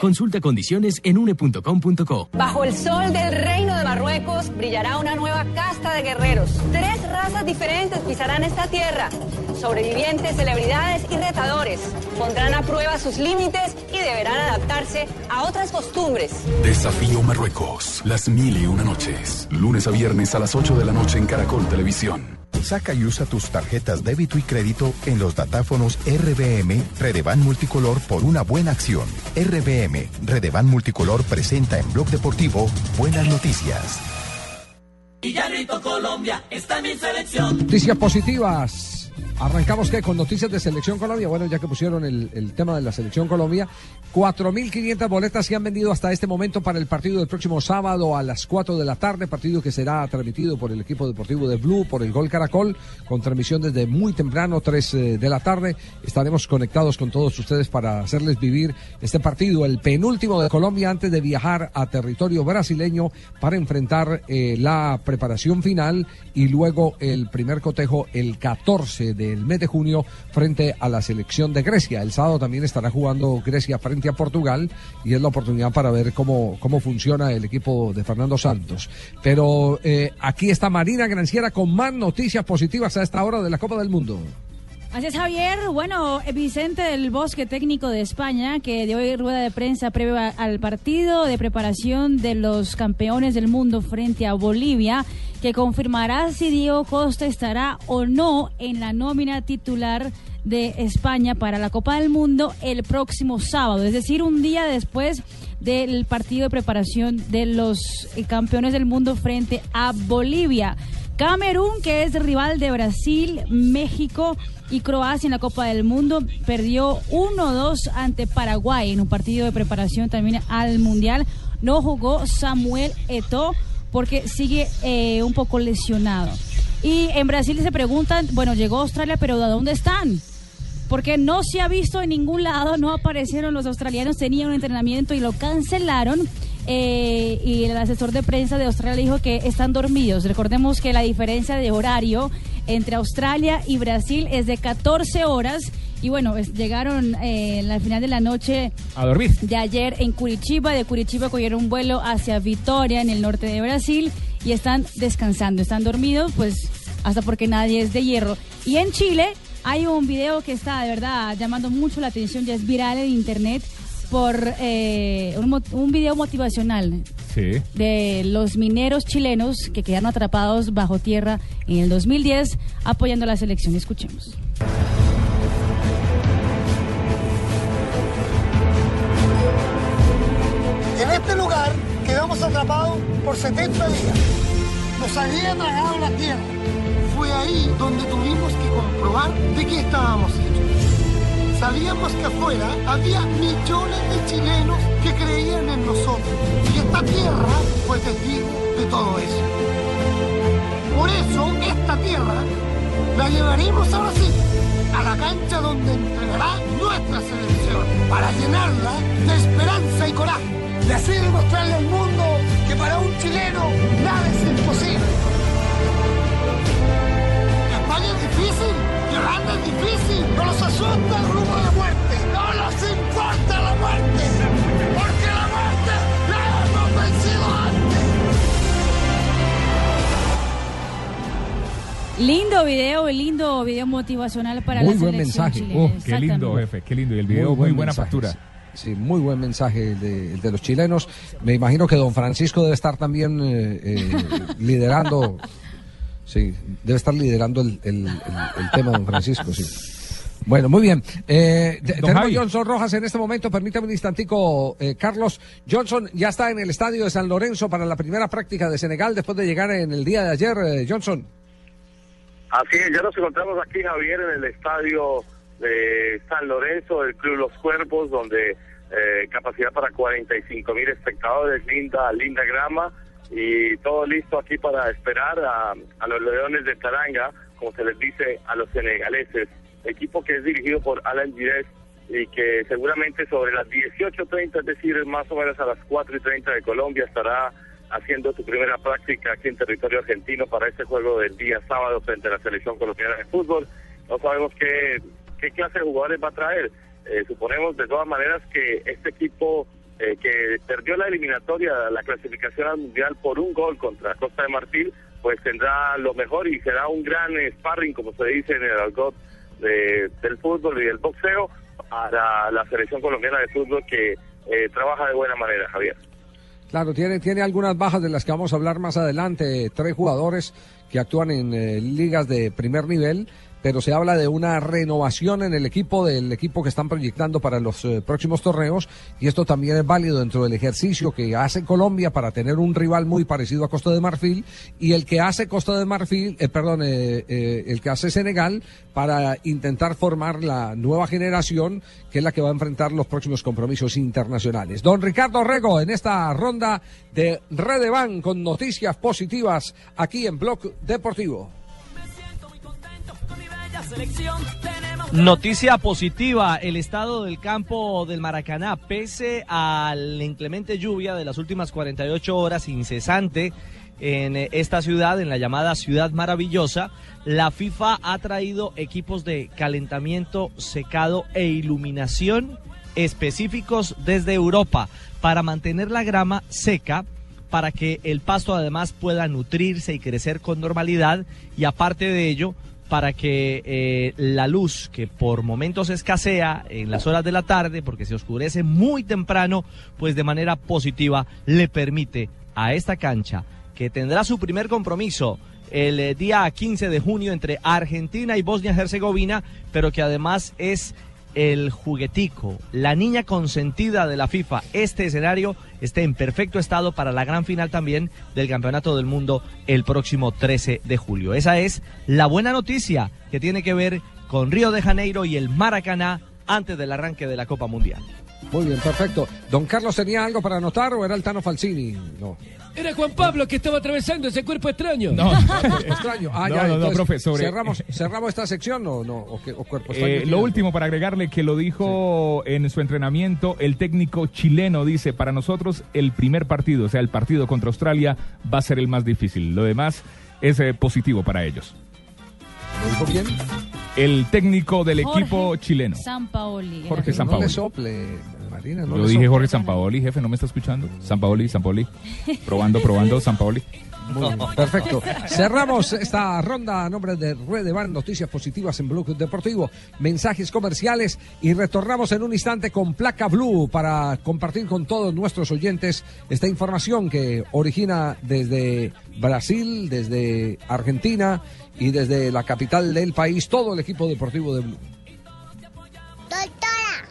Consulta condiciones en une.com.co. Bajo el sol del reino de Marruecos brillará una nueva casta de guerreros. Tres razas diferentes pisarán esta tierra. Sobrevivientes, celebridades y retadores. Pondrán a prueba sus límites y deberán adaptarse a otras costumbres. Desafío Marruecos. Las mil y una noches. Lunes a viernes a las 8 de la noche en Caracol Televisión. Saca y usa tus tarjetas débito y crédito en los datáfonos RBM Redevan Multicolor por una buena acción. RBM Redevan Multicolor presenta en Blog Deportivo Buenas Noticias. Y ya grito Colombia, está mi selección. Noticias positivas. Arrancamos que con noticias de Selección Colombia. Bueno, ya que pusieron el, tema de la Selección Colombia, 4.500 boletas se han vendido hasta este momento para el partido del próximo sábado a las 4 de la tarde, partido que será transmitido por el equipo deportivo de Blue, por el Gol Caracol, con transmisión desde muy temprano, 3 eh, de la tarde. Estaremos conectados con todos ustedes para hacerles vivir este partido, el penúltimo de Colombia antes de viajar a territorio brasileño para enfrentar eh, la preparación final y luego el primer cotejo el 14 de el mes de junio frente a la selección de Grecia. El sábado también estará jugando Grecia frente a Portugal y es la oportunidad para ver cómo, cómo funciona el equipo de Fernando Santos. Pero eh, aquí está Marina Granciera con más noticias positivas a esta hora de la Copa del Mundo. Así es, Javier. Bueno, Vicente del Bosque, técnico de España, que dio hoy rueda de prensa previa al partido de preparación de los campeones del mundo frente a Bolivia, que confirmará si Diego Costa estará o no en la nómina titular de España para la Copa del Mundo el próximo sábado, es decir, un día después del partido de preparación de los eh, campeones del mundo frente a Bolivia. Camerún, que es rival de Brasil, México y Croacia en la Copa del Mundo, perdió 1-2 ante Paraguay en un partido de preparación también al Mundial. No jugó Samuel Eto'o porque sigue eh, un poco lesionado. Y en Brasil se preguntan, bueno, llegó a Australia, pero ¿de dónde están? Porque no se ha visto en ningún lado, no aparecieron los australianos, tenían un entrenamiento y lo cancelaron. Eh, y el asesor de prensa de Australia dijo que están dormidos. Recordemos que la diferencia de horario entre Australia y Brasil es de 14 horas. Y bueno, es- llegaron eh, en la final de la noche A dormir. de ayer en Curitiba. De Curitiba cogieron un vuelo hacia Vitoria, en el norte de Brasil, y están descansando. Están dormidos, pues hasta porque nadie es de hierro. Y en Chile hay un video que está de verdad llamando mucho la atención, ya es viral en internet, por eh, un, video motivacional Sí. de los mineros chilenos que quedaron atrapados bajo tierra en el 2010 apoyando la selección. Escuchemos. Quedamos atrapados por 70 días. Nos había tragado la tierra. Fue ahí donde tuvimos que comprobar de qué estábamos hechos. Sabíamos que afuera había millones de chilenos que creían en nosotros. Y esta tierra fue testigo de todo eso. Por eso, esta tierra la llevaremos a Brasil, a la cancha donde entrenará nuestra selección, para llenarla de esperanza y coraje. Y así demostrarle al mundo que para un chileno nada es imposible. España es difícil, Yolanda es difícil, no los asusta el grupo de muerte, no nos importa la muerte, porque la muerte la hemos vencido antes. Lindo video, lindo video motivacional para Muy la buen mensaje. Oh, Qué lindo, jefe, qué lindo. Y el video, muy, buen buena mensaje, factura. Sí, muy buen mensaje el de, el de los chilenos. Me imagino que don Francisco debe estar también eh, eh, liderando. Sí, debe estar liderando el, el- el- el tema, don Francisco, sí. Bueno, muy bien. Eh, tenemos Javi. Johnson Rojas en este momento. Permítame un instantico, eh, Carlos. Johnson ya está en el estadio de San Lorenzo para la primera práctica de Senegal después de llegar en el día de ayer. eh, Johnson. Así es, ya nos encontramos aquí, Javier, en el estadio de San Lorenzo del Club Los Cuervos, donde eh, capacidad para 45 mil espectadores, linda, linda grama y todo listo aquí para esperar a, a los Leones de Taranga, como se les dice a los senegaleses, equipo que es dirigido por Alan Gires y que seguramente sobre las 18.30, es decir, más o menos a las 4.30 de Colombia, estará haciendo su primera práctica aquí en territorio argentino para este juego del día sábado frente a la selección colombiana de fútbol. No sabemos qué, qué clase de jugadores va a traer. Eh, suponemos de todas maneras que este equipo eh, que perdió la eliminatoria, la clasificación al mundial por un gol contra Costa de Marfil, pues tendrá lo mejor y será un gran sparring, como se dice en el argot de- del fútbol y del boxeo, para la selección colombiana de fútbol que eh, trabaja de buena manera, Javier. Claro, tiene, tiene algunas bajas de las que vamos a hablar más adelante. Tres jugadores que actúan en ligas de primer nivel, pero se habla de una renovación en el equipo, del equipo que están proyectando para los eh, próximos torneos, y esto también es válido dentro del ejercicio que hace Colombia para tener un rival muy parecido a Costa de Marfil, y el que hace Costa de Marfil, eh, perdón, eh, eh, el que hace Senegal para intentar formar la nueva generación que es la que va a enfrentar los próximos compromisos internacionales. Don Ricardo Rego, en esta ronda de Redevan con noticias positivas aquí en Blog Deportivo. Noticia positiva, el estado del campo del Maracaná, pese a la inclemente lluvia de las últimas 48 horas incesante en esta ciudad, en la llamada Ciudad Maravillosa, la FIFA ha traído equipos de calentamiento, secado e iluminación específicos desde Europa para mantener la grama seca, para que el pasto además pueda nutrirse y crecer con normalidad. Y aparte de ello, para que eh, la luz, que por momentos escasea en las horas de la tarde, porque se oscurece muy temprano, pues de manera positiva le permite a esta cancha, que tendrá su primer compromiso el eh, día 15 de junio entre Argentina y Bosnia-Herzegovina, pero que además es el juguetico, la niña consentida de la FIFA. Este escenario esté en perfecto estado para la gran final también del Campeonato del Mundo el próximo 13 de julio. Esa es la buena noticia que tiene que ver con Río de Janeiro y el Maracaná antes del arranque de la Copa Mundial. Muy bien, perfecto. ¿Don Carlos tenía algo para anotar o era el Tano Falsini? No. Era Juan Pablo que estaba atravesando ese cuerpo extraño. No, (laughs) extraño. Ah, No, ya, no, profe, sobre- ¿cerramos, ¿Cerramos esta sección o no? ¿O, qué- o cuerpo Eh, extraño? lo último para agregarle que lo dijo en su entrenamiento el técnico chileno dice para nosotros el primer partido, o sea el partido contra Australia va a ser el más difícil. Lo demás es eh, positivo para ellos. ¿Lo dijo quién? El técnico del Jorge equipo chileno. Sampaoli. Jorge No Sampaoli. le sople, Marina. No Yo le dije sople. Jorge Sampaoli, jefe, ¿no me está escuchando? Sampaoli, Sampaoli. Probando, probando, Sampaoli. Muy bien, perfecto. Cerramos esta ronda a nombre de Red de Van, noticias positivas en Blue Deportivo, mensajes comerciales y retornamos en un instante con Placa Blue para compartir con todos nuestros oyentes esta información que origina desde Brasil, desde Argentina y desde la capital del país, todo el equipo deportivo de Blue.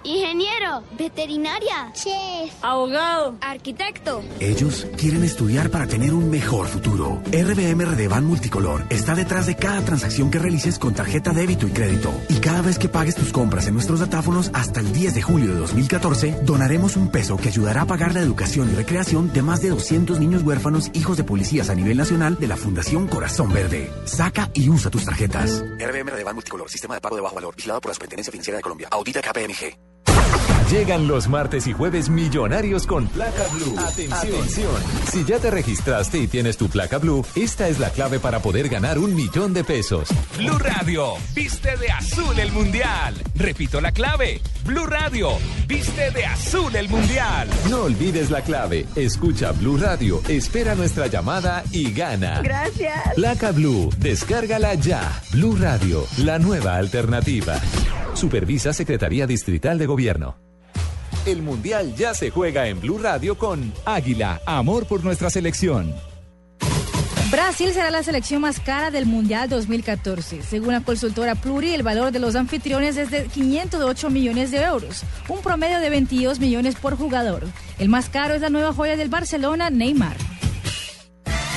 Ingeniero, veterinaria, chef, abogado, arquitecto. Ellos quieren estudiar para tener un mejor futuro. RBM Redevan Multicolor está detrás de cada transacción que realices con tarjeta débito y crédito. Y cada vez que pagues tus compras en nuestros datáfonos hasta el 10 de julio de 2014, donaremos un peso que ayudará a pagar la educación y recreación de más de 200 niños huérfanos hijos de policías a nivel nacional de la Fundación Corazón Verde. Saca y usa tus tarjetas. RBM Redevan Multicolor, sistema de pago de bajo valor, vigilado por la Superintendencia Financiera de Colombia. Audita KPMG. Llegan los martes y jueves millonarios con placa blue. Atención. Si ya te registraste y tienes tu placa blue, esta es la clave para poder ganar un millón de pesos. Blue Radio, viste de azul el mundial. Repito la clave. Blue Radio, viste de azul el mundial. No olvides la clave. Escucha Blue Radio, espera nuestra llamada y gana. Gracias. Placa Blue, descárgala ya. Blue Radio, la nueva alternativa. Supervisa Secretaría Distrital de Gobierno. El Mundial ya se juega en Blue Radio con Águila, amor por nuestra selección. Brasil será la selección más cara del Mundial 2014. Según la consultora Pluri, el valor de los anfitriones es de 508 millones de euros, un promedio de 22 millones por jugador. El más caro es la nueva joya del Barcelona, Neymar.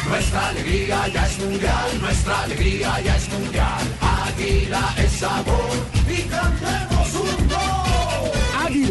Nuestra alegría ya es mundial, nuestra alegría ya es mundial. Águila es sabor y cantemos.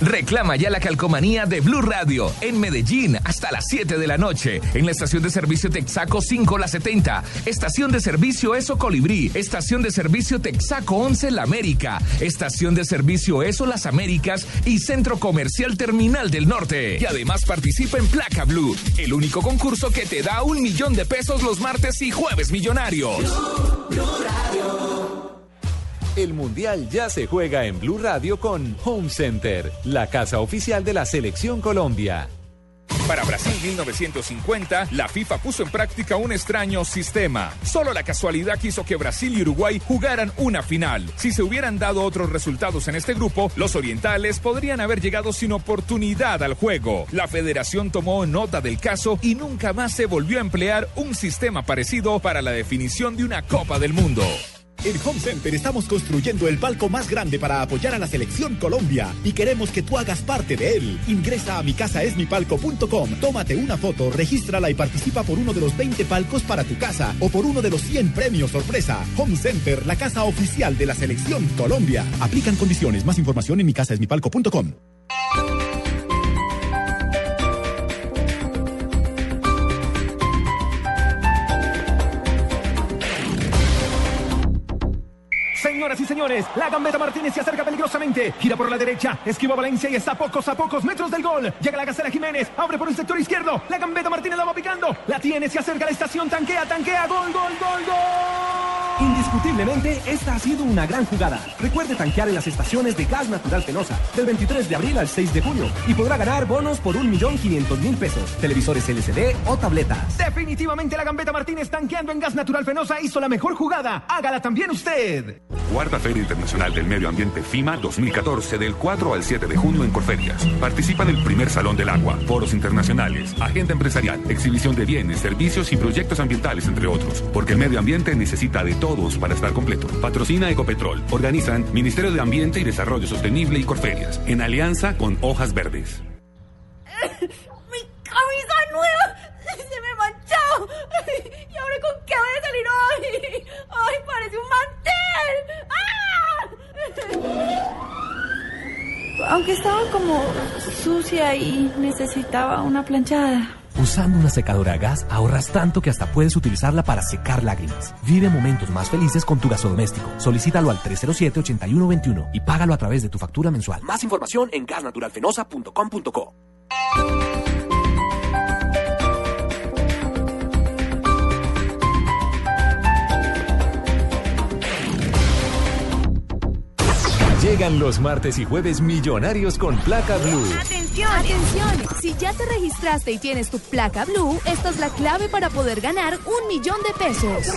Reclama ya la calcomanía de Blue Radio en Medellín hasta las 7 de la noche. En la estación de servicio Texaco 5 La 70. Estación de servicio Eso Colibrí. Estación de servicio Texaco 11 La América. Estación de servicio Eso Las Américas. Y Centro Comercial Terminal del Norte. Y además participa en Placa Blue. El único concurso que te da un millón de pesos los martes y jueves millonarios. El Mundial ya se juega en Blue Radio con Home Center, la casa oficial de la Selección Colombia. Para Brasil 1950, la FIFA puso en práctica un extraño sistema. Solo la casualidad quiso que Brasil y Uruguay jugaran una final. Si se hubieran dado otros resultados en este grupo, los orientales podrían haber llegado sin oportunidad al juego. La federación tomó nota del caso y nunca más se volvió a emplear un sistema parecido para la definición de una Copa del Mundo. En Home Center estamos construyendo el palco más grande para apoyar a la selección Colombia y queremos que tú hagas parte de él. Ingresa a micasaesmipalco.com, tómate una foto, regístrala y participa por uno de los 20 palcos para tu casa o por uno de los 100 premios sorpresa. Home Center, la casa oficial de la selección Colombia. Aplican condiciones. Más información en micasaesmipalco.com. Y señores, la gambeta Martínez se acerca peligrosamente. Gira por la derecha, esquiva Valencia y está a pocos a pocos metros del gol. Llega la gacela Jiménez, abre por el sector izquierdo. La gambeta Martínez la va picando. La tiene, se acerca a la estación, tanquea, tanquea. Gol, gol, gol, gol. Indiscutiblemente, esta ha sido una gran jugada. Recuerde tanquear en las estaciones de Gas Natural Fenosa del 23 de abril al 6 de junio y podrá ganar bonos por 1.500.000 pesos, televisores LCD o tabletas. Definitivamente la gambeta Martínez tanqueando en Gas Natural Fenosa hizo la mejor jugada. Hágala también usted. Cuarta Feria Internacional del Medio Ambiente FIMA 2014 del 4 al 7 de junio en Corferias. Participa en el primer Salón del Agua, foros internacionales, agenda empresarial, exhibición de bienes, servicios y proyectos ambientales, entre otros. Porque el medio ambiente necesita de todos para estar completo. Patrocina Ecopetrol. Organizan Ministerio de Ambiente y Desarrollo Sostenible y Corferias, en alianza con Hojas Verdes. (laughs) ¡Mi camisa nueva! (laughs) ¡Se me manchó! (laughs) ¿Y ahora con qué voy a salir hoy? ¡Ay, parece un mantel! ¡Ah! Aunque estaba como sucia y necesitaba una planchada. Usando una secadora a gas ahorras tanto que hasta puedes utilizarla para secar lágrimas. Vive momentos más felices con tu gasodoméstico. Solicítalo al 307-8121 y págalo a través de tu factura mensual. Más información en gasnaturalfenosa.com.co. Llegan los martes y jueves millonarios con placa blue. Atención, atención. Si ya te registraste y tienes tu placa blue, esta es la clave para poder ganar un millón de pesos.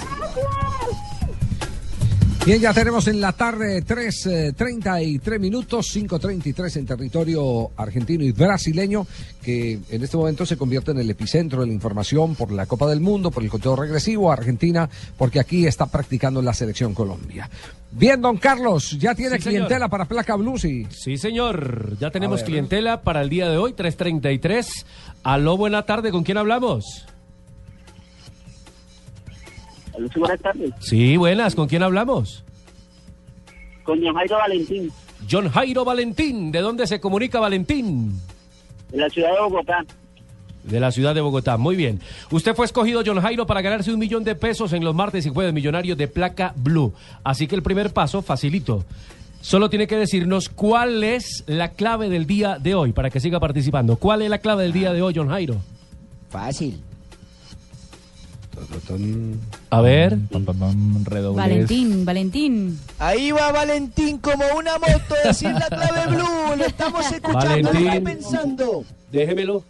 Bien, ya tenemos en la tarde 3.33 minutos, 5.33 en territorio argentino y brasileño, que en este momento se convierte en el epicentro de la información por la Copa del Mundo, por el conteo regresivo, Argentina, porque aquí está practicando la selección Colombia. Bien, don Carlos, ya tiene Sí, señor. clientela para placa blue, sí. Sí, señor. Ya tenemos clientela para el día de hoy, 3.33. Aló, buena tarde. ¿Con quién hablamos? Buenas tardes. Sí, buenas. ¿Con quién hablamos? Con John Jairo Valentín, John Jairo Valentín. ¿De dónde se comunica Valentín? de la ciudad de Bogotá. De la ciudad de Bogotá. Muy bien. Usted fue escogido, John Jairo, para ganarse un millón de pesos en los martes y jueves millonarios de placa Blue. Así que el primer paso, facilito. Solo tiene que decirnos cuál es la clave del día de hoy para que siga participando. ¿Cuál es la clave del día de hoy, John Jairo? Fácil. A ver. Valentín, Valentín. Ahí va Valentín como una moto, decir la clave blue. Lo estamos escuchando, Valentín. lo está pensando. Déjemelo.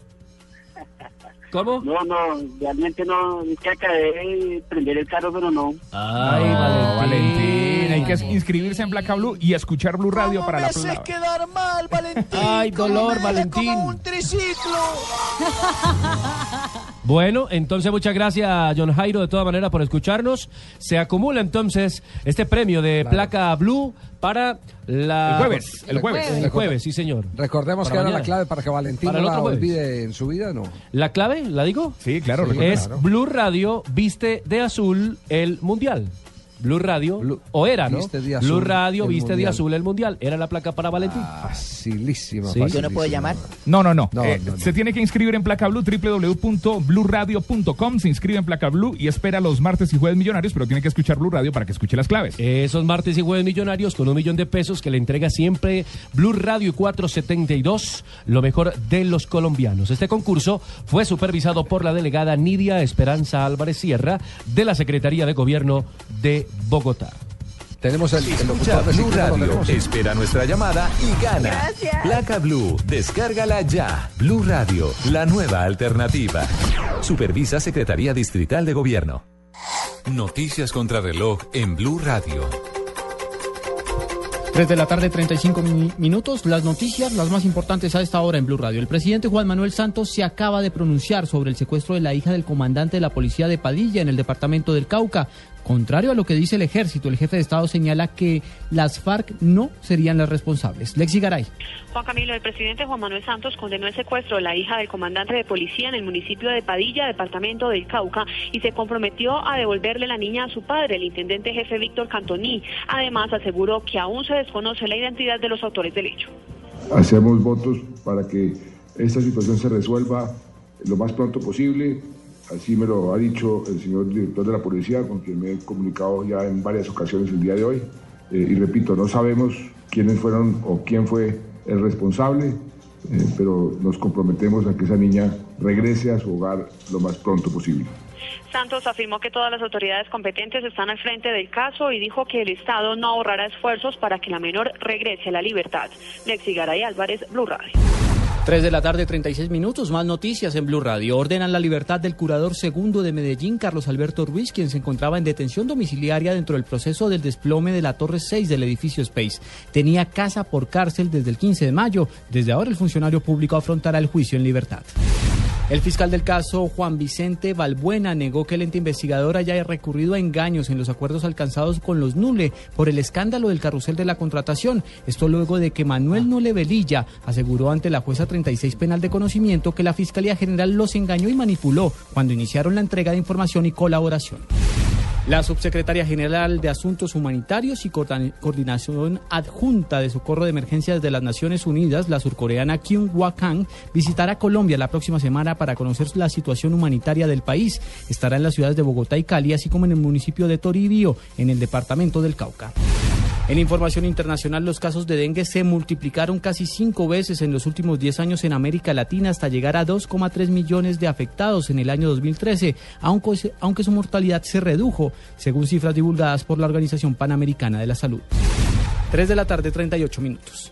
¿Cómo? No, no, realmente no, es que acabé de prender el carro, pero no. Ay, No, Valentín. Hay que inscribirse en Placa Blue y escuchar Blue Radio para la Me haces quedar mal, Valentín. Ay, dolor, me- Valentín. Como un triciclo. (laughs) Bueno, entonces muchas gracias, John Jairo, de todas maneras, por escucharnos. Se acumula entonces este premio de placa blue para la... El jueves, el jueves. El jueves, sí, señor. Recordemos Para que era la mañana. clave para que Valentín Para no el la otro jueves. olvide en su vida, ¿no? ¿La clave? ¿La digo? Sí, claro. Sí, es claro. Blue Radio viste de azul el mundial. Blue Radio, o era, ¿no? Viste de Blue Radio viste de azul el mundial. Era la placa para Valentín. Facilísimo, Sí. ¿Yo no puedo llamar? No, no, no. No, Eh, no, no. Se tiene que inscribir en Placa Blue, www.bluradio.com. Se inscribe en Placa Blue y espera los martes y jueves millonarios, pero tiene que escuchar Blue Radio para que escuche las claves. Esos martes y jueves millonarios con un millón de pesos que le entrega siempre Blue Radio 472, lo mejor de los colombianos. Este concurso fue supervisado por la delegada Nidia Esperanza Álvarez Sierra de la Secretaría de Gobierno de Bogotá. Tenemos el Escucha Blue Radio, espera nuestra llamada y gana. Gracias. Placa Blue, descárgala ya. Blue Radio, la nueva alternativa. Supervisa Secretaría Distrital de Gobierno. Noticias contra reloj en Blue Radio. 3 de la tarde, 35 mi- minutos. Las noticias, las más importantes a esta hora en Blue Radio. El presidente Juan Manuel Santos se acaba de pronunciar sobre el secuestro de la hija del comandante de la policía de Padilla en el departamento del Cauca. Contrario a lo que dice el ejército, el jefe de Estado señala que las FARC no serían las responsables. Lexi Garay. Juan Camilo, el presidente Juan Manuel Santos condenó el secuestro de la hija del comandante de policía en el municipio de Padilla, departamento del Cauca, y se comprometió a devolverle la niña a su padre, el intendente jefe Víctor Cantoní. Además, aseguró que aún se desconoce la identidad de los autores del hecho. Hacemos votos para que esta situación se resuelva lo más pronto posible. Así me lo ha dicho el señor director de la policía, con quien me he comunicado ya en varias ocasiones el día de hoy. Eh, y repito, no sabemos quiénes fueron o quién fue el responsable, eh, pero nos comprometemos a que esa niña regrese a su hogar lo más pronto posible. Santos afirmó que todas las autoridades competentes están al frente del caso y dijo que el Estado no ahorrará esfuerzos para que la menor regrese a la libertad. Lexi Garay Álvarez, Blue Radio. 3 de la tarde, 36 minutos. Más noticias en Blue Radio. Ordenan la libertad del curador segundo de Medellín, Carlos Alberto Ruiz, quien se encontraba en detención domiciliaria dentro del proceso del desplome de la Torre 6 del edificio Space. Tenía casa por cárcel desde el 15 de mayo. Desde ahora, el funcionario público afrontará el juicio en libertad. El fiscal del caso, Juan Vicente Balbuena, negó que el ente investigador haya recurrido a engaños en los acuerdos alcanzados con los Nule por el escándalo del carrusel de la contratación. Esto luego de que Manuel Nule Velilla aseguró ante la jueza 36 penal de conocimiento que la Fiscalía General los engañó y manipuló cuando iniciaron la entrega de información y colaboración. La subsecretaria general de Asuntos Humanitarios y Coordinación Adjunta de Socorro de Emergencias de las Naciones Unidas, la surcoreana Kim Wa-kang, visitará Colombia la próxima semana para conocer la situación humanitaria del país. Estará en las ciudades de Bogotá y Cali, así como en el municipio de Toribío, en el departamento del Cauca. En información internacional, los casos de dengue se multiplicaron casi cinco veces en los últimos 10 años en América Latina hasta llegar a 2,3 millones de afectados en el año 2013, aunque, aunque su mortalidad se redujo, según cifras divulgadas por la Organización Panamericana de la Salud. 3 de la tarde, 38 minutos.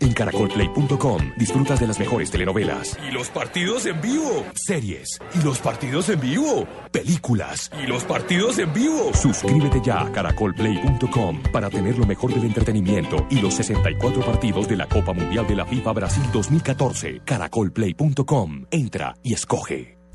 En caracolplay.com disfrutas de las mejores telenovelas, Y los partidos en vivo. series y los partidos en vivo, películas. Y los partidos en vivo. Suscríbete ya a caracolplay.com para tener lo mejor del entretenimiento y los 64 partidos de la Copa Mundial de la FIFA Brasil 2014. Caracolplay.com. Entra y escoge.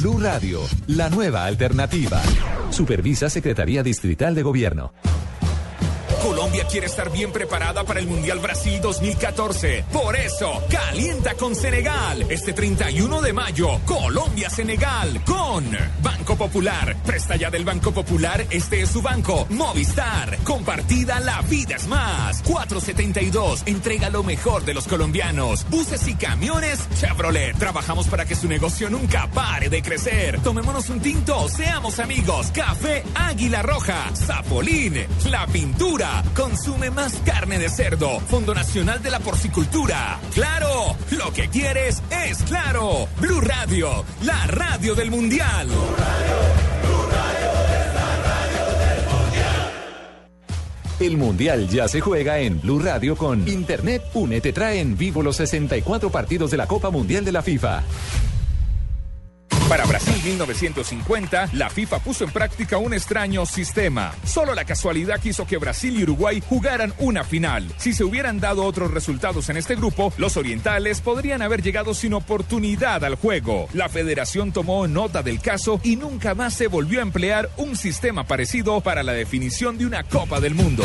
Blue Radio, la nueva alternativa. Supervisa Secretaría Distrital de Gobierno. Colombia quiere estar bien preparada para el Mundial Brasil 2014. Por eso, calienta con Senegal. Este 31 de mayo, Colombia-Senegal con Banco Popular. Presta ya del Banco Popular, este es su banco. Movistar. Compartida, la vida es más. 472. Entrega lo mejor de los colombianos. Buses y camiones Chevrolet. Trabajamos para que su negocio nunca pare de crecer. Tomémonos un tinto, seamos amigos. Café Águila Roja. Zapolín. La pintura. Consume más carne de cerdo. Fondo Nacional de la Porcicultura. Claro, lo que quieres es claro. Blue Radio, la radio del Mundial. El Mundial ya se juega en Blue Radio con Internet Une te trae en vivo los 64 partidos de la Copa Mundial de la FIFA. Para Brasil 1950, la FIFA puso en práctica un extraño sistema. Solo la casualidad quiso que Brasil y Uruguay jugaran una final. Si se hubieran dado otros resultados en este grupo, los orientales podrían haber llegado sin oportunidad al juego. La federación tomó nota del caso y nunca más se volvió a emplear un sistema parecido para la definición de una Copa del Mundo.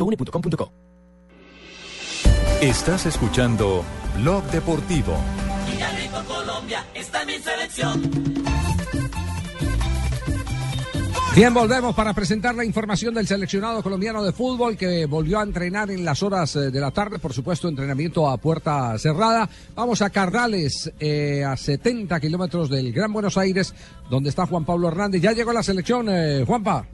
www.une.com.co. Estás escuchando Blog Deportivo. Colombia está en mi selección. Bien, volvemos para presentar la información del seleccionado colombiano de fútbol que volvió a entrenar en las horas eh, de la tarde, por supuesto, entrenamiento a puerta cerrada. Vamos a Cardales, eh, a 70 kilómetros del Gran Buenos Aires, donde está Juan Pablo Hernández. Ya llegó la selección, eh, Juanpa.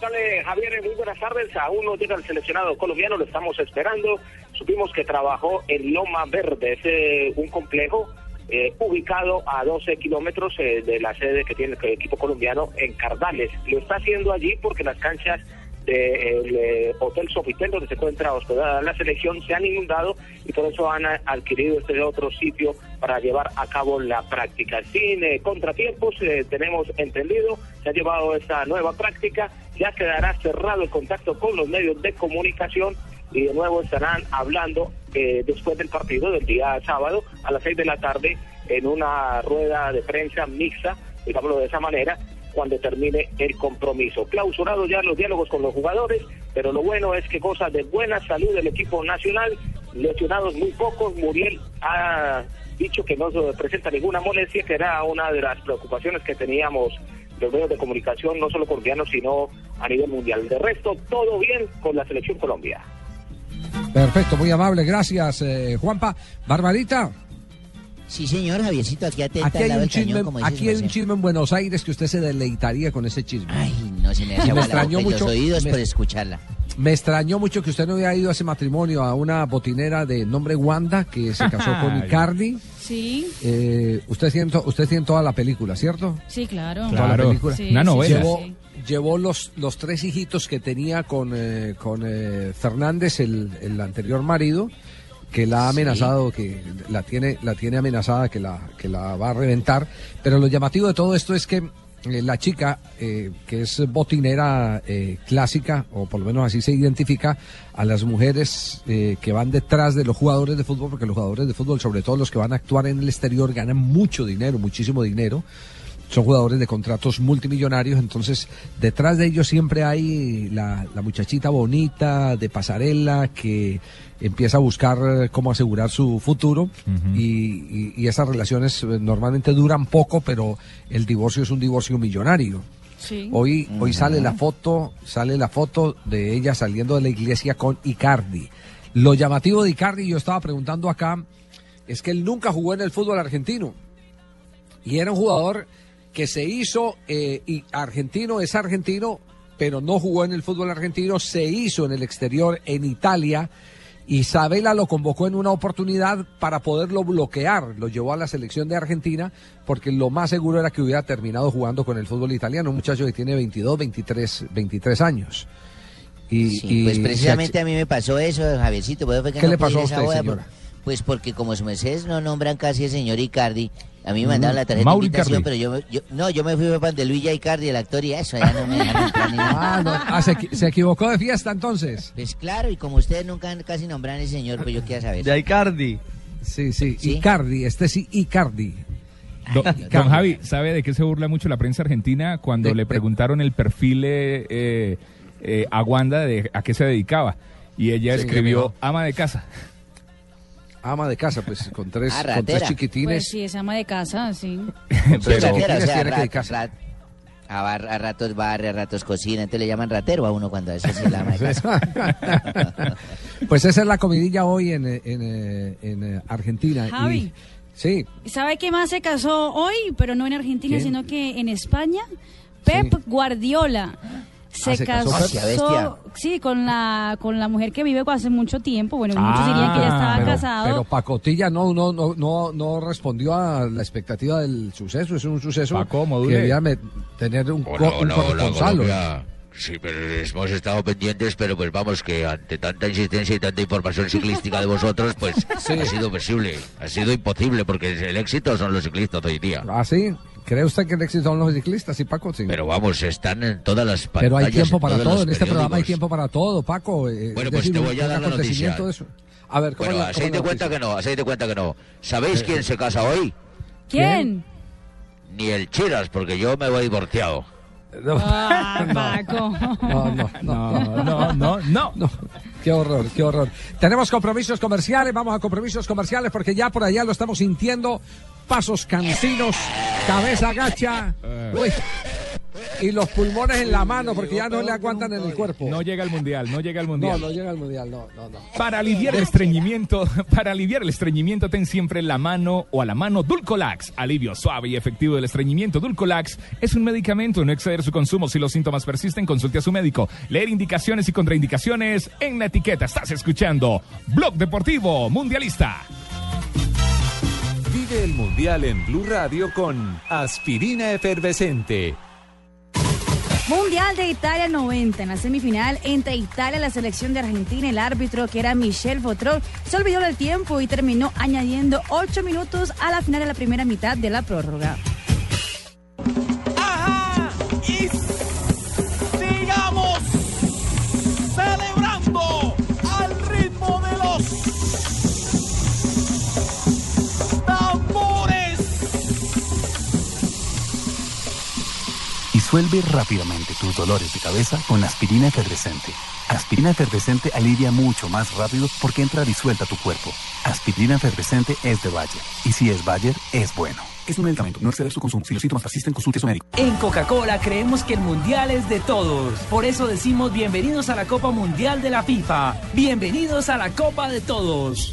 ¿Qué tal, Javier? Muy buenas tardes. Aún no llega el seleccionado colombiano, lo estamos esperando. Supimos que trabajó en Loma Verde, es un complejo eh, ubicado a 12 kilómetros eh, de la sede que tiene el equipo colombiano en Cardales. Lo está haciendo allí porque las canchas del eh, Hotel Sofitel, donde se encuentra hospedada la selección, se han inundado y por eso han adquirido este otro sitio para llevar a cabo la práctica. Sin eh, contratiempos, eh, tenemos entendido, se ha llevado esta nueva práctica, ya quedará cerrado el contacto con los medios de comunicación y de nuevo estarán hablando eh, después del partido del día sábado a las seis de la tarde en una rueda de prensa mixta, digámoslo de esa manera, cuando termine el compromiso. Clausurado ya los diálogos con los jugadores, pero lo bueno es que goza de buena salud del equipo nacional, lesionados muy pocos, Muriel ha dicho que no se presenta ninguna molestia, que era una de las preocupaciones que teníamos los medios de comunicación, no solo colombianos, sino a nivel mundial. De resto, todo bien con la selección Colombia. Perfecto, muy amable, gracias, eh, Juanpa. Barbarita. Sí, señor, Javiercito, aquí atenta Aquí al hay, lado un del cañón, chisme, como aquí hay un chisme en Buenos Aires que usted se deleitaría con ese chisme. Ay, no se me hace (laughs) y los oídos me- por escucharla. Me extrañó mucho que usted no hubiera ido a ese matrimonio a una botinera de nombre Wanda que se casó con. (laughs) Icardi. Sí, Eh, usted tiene usted tiene toda la película, ¿cierto? sí, claro. Toda la película. Sí, sí, Llevó, sí. llevó los, los tres hijitos que tenía con, eh, con eh, Fernández, el, el anterior marido, que la ha amenazado, que la tiene, la tiene amenazada, que la, que la va a reventar. Pero lo llamativo de todo esto es que eh, la chica, eh, que es botinera eh, clásica, o por lo menos así se identifica, a las mujeres eh, que van detrás de los jugadores de fútbol, porque los jugadores de fútbol, sobre todo los que van a actuar en el exterior, ganan mucho dinero, muchísimo dinero son jugadores de contratos multimillonarios, entonces detrás de ellos siempre hay la, la muchachita bonita de pasarela que empieza a buscar eh, cómo asegurar su futuro y, y- y esas relaciones eh, normalmente duran poco, pero el divorcio es un divorcio millonario. Sí. Hoy, hoy sale la foto, sale la foto de ella saliendo de la iglesia con Icardi. Lo llamativo de Icardi, yo estaba preguntando acá, es que él nunca jugó en el fútbol argentino. Y era un jugador que se hizo, eh, y argentino es argentino, pero no jugó en el fútbol argentino, se hizo en el exterior, en Italia. Isabela lo convocó en una oportunidad para poderlo bloquear, lo llevó a la selección de Argentina, porque lo más seguro era que hubiera terminado jugando con el fútbol italiano, un muchacho que tiene 22, 23, 23 años. Y, Sí, y pues precisamente a mí me pasó eso, Javiercito. ¿por fue que ¿Qué no le pasó a usted? Pues porque como su mercedes no nombran casi el señor Icardi, a mí me mandaron la tarjeta de invitación, pero yo, me- yo- no, yo me fui para de Luis Icardi, el actor, y eso, ya no me dejaron entrar ni nada. Ah, no, ah, se, se equivocó de fiesta entonces. Pues claro, y como ustedes nunca casi nombran al señor, pues yo quiero saber. De Icardi. Sí, sí, Icardi, este sí, Icardi. Do- don Javi, ¿sabe de qué se burla mucho la prensa argentina cuando le preguntaron el perfil eh, eh, eh, a Wanda de a qué se dedicaba? Y ella Sí, escribió ¿qué ama de casa. Ama de casa, pues con tres, Ah, con tres ratera. chiquitines. Pues sí, es ama de casa, sí. (laughs) con tres ratera, o sea, tiene que rat- dedicarse. rat- a, bar- a ratos barre, a ratos cocina, entonces le llaman ratero a uno cuando eso sí es la ama de (laughs) casa. (laughs) Pues esa es la comidilla hoy en, en, en, Argentina. y- Javi. sí, ¿Sabe qué más se casó hoy? Pero no en Argentina, ¿Quién? sino que en España. Pep Guardiola. Se, Ah, se casó sí, con la con la mujer que vive hace mucho tiempo. Bueno, muchos dirían que ya estaba Ah, pero, casado. Pero Pacotilla no, no, no, no, no respondió a la expectativa del suceso. Es un suceso Paco, que debía tener un, co- Hola, un hola, hola, corresponsal. Colombia. Sí, pero hemos estado pendientes, pero pues vamos, que ante tanta insistencia y tanta información ciclística de vosotros, pues ha sido posible, ha sido imposible, porque el éxito son los ciclistas hoy día. ¿Ah, sí? ¿Cree usted que el éxito son los ciclistas? Sí, Paco, sí. Pero vamos, están en todas las pantallas. Pero hay tiempo para todo. En este programa hay tiempo para todo, Paco. eh, Bueno, es pues decir, te voy a dar la noticia. de eso. A ver, ¿cómo Bueno, es la- cómo la cuenta que no, así te cuenta que no. ¿Sabéis quién se casa hoy? ¿Quién? Ni el Chiras, porque yo me voy divorciado. (laughs) Ah, Paco. No, no, no, no, no, no, Qué horror, qué horror. Tenemos compromisos comerciales, vamos a compromisos comerciales porque ya por allá lo estamos sintiendo. Pasos cansinos, cabeza gacha. Uy. y los pulmones en la mano porque ya no le aguantan en el cuerpo. No llega al mundial, no llega al No, mundial. no llega al mundial, no, no, no. Para aliviar el estreñimiento, (laughs) para aliviar el estreñimiento, ten siempre la mano o a la mano Dulcolax. Alivio suave y efectivo del estreñimiento. Dulcolax es un medicamento, no exceder su consumo. Si los síntomas persisten, consulte a su médico. Leer indicaciones y contraindicaciones en la etiqueta. Estás escuchando Blog Deportivo Mundialista. El Mundial en Blue Radio con Aspirina Efervescente. Mundial de Italia 90. En la semifinal entre Italia y la selección de Argentina, el árbitro, que era Michel Fotrol, se olvidó del tiempo y terminó añadiendo 8 minutos a la final de la primera mitad de la prórroga. Disuelve rápidamente tus dolores de cabeza con aspirina efervescente. Aspirina efervescente alivia mucho más rápido porque entra disuelta a tu cuerpo. Aspirina efervescente es de Bayer. Y si es Bayer, es bueno. Es un medicamento, no exceder su consumo. Si los síntomas persisten, consulte a su médico. En Coca-Cola creemos que el mundial es de todos. Por eso decimos bienvenidos a la Copa Mundial de la FIFA. Bienvenidos a la Copa de Todos.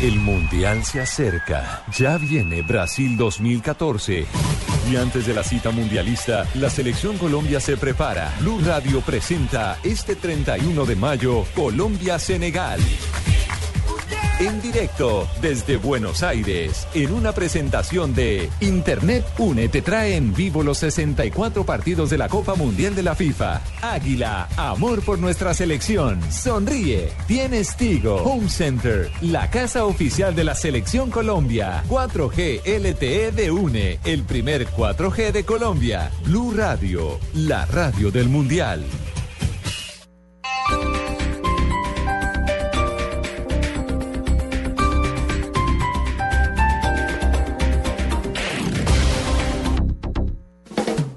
El Mundial se acerca. Ya viene Brasil 2014. Y antes de la cita mundialista, la selección Colombia se prepara. Blue Radio presenta este 31 de mayo Colombia-Senegal. En directo desde Buenos Aires, en una presentación de Internet Une te trae en vivo los 64 partidos de la Copa Mundial de la FIFA. Águila, amor por nuestra selección. Sonríe, tienes Tigo. Home Center, la casa oficial de la selección Colombia. 4G LTE de Une, el primer 4G de Colombia. Blue Radio, la radio del Mundial.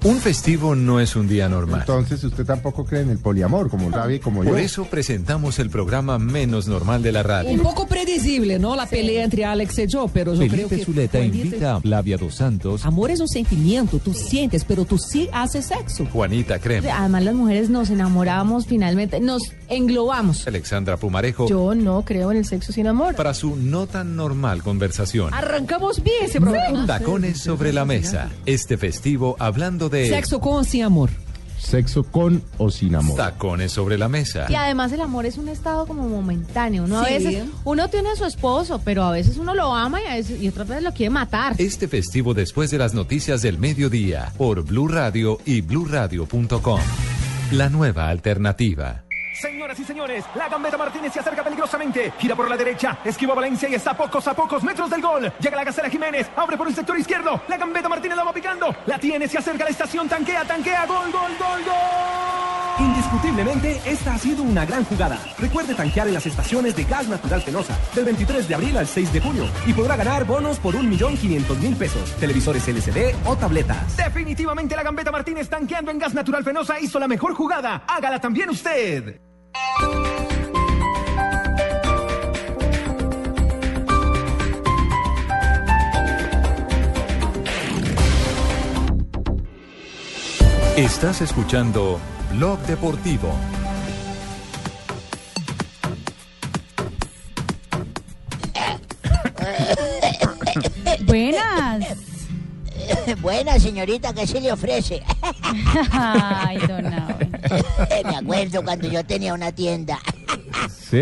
Un festivo no es un día normal. Entonces usted tampoco cree en el poliamor, como Gaby, como Por yo. eso presentamos el programa menos normal de la radio. Un poco predecible, ¿no? La pelea entre Alex y yo, pero yo creo Felipe que... Zuleta invita a Flavia Dos Santos, Amor es un sentimiento, tú sientes, pero tú sí haces sexo. Juanita Creme, Además, las mujeres nos enamoramos finalmente, nos englobamos. Alexandra Pumarejo, Yo no creo en el sexo sin amor. para su no tan normal conversación. Arrancamos bien ese programa. Tacones sobre la mesa. Este festivo hablando de Sexo con o sin amor. Sexo con o sin amor. tacones sobre la mesa. Y además el amor es un estado como momentáneo. Uno a veces, uno tiene a su esposo, pero a veces uno lo ama y, a veces, y otras veces lo quiere matar. Este festivo después de las noticias del mediodía por Blue Radio y bluradio.com. La nueva alternativa. Señoras y señores, la gambeta Martínez se acerca peligrosamente. Gira por la derecha, esquiva Valencia y está a pocos a pocos metros del gol. Llega la Gacela Jiménez, abre por el sector izquierdo. La gambeta Martínez la va picando. La tiene, se acerca a la estación, tanquea, tanquea, gol, gol, gol, gol. Indiscutiblemente, esta ha sido una gran jugada. Recuerde tanquear en las estaciones de gas natural Fenosa del 23 de abril al 6 de junio y podrá ganar bonos por 1.500.000 pesos, televisores LCD o tabletas. Definitivamente la gambeta Martínez tanqueando en gas natural Fenosa hizo la mejor jugada. Hágala también usted. Estás escuchando Blog Deportivo. (laughs) Buena señorita, ¿qué se le ofrece? (laughs) Ay, don. (laughs) Me acuerdo cuando yo tenía una tienda.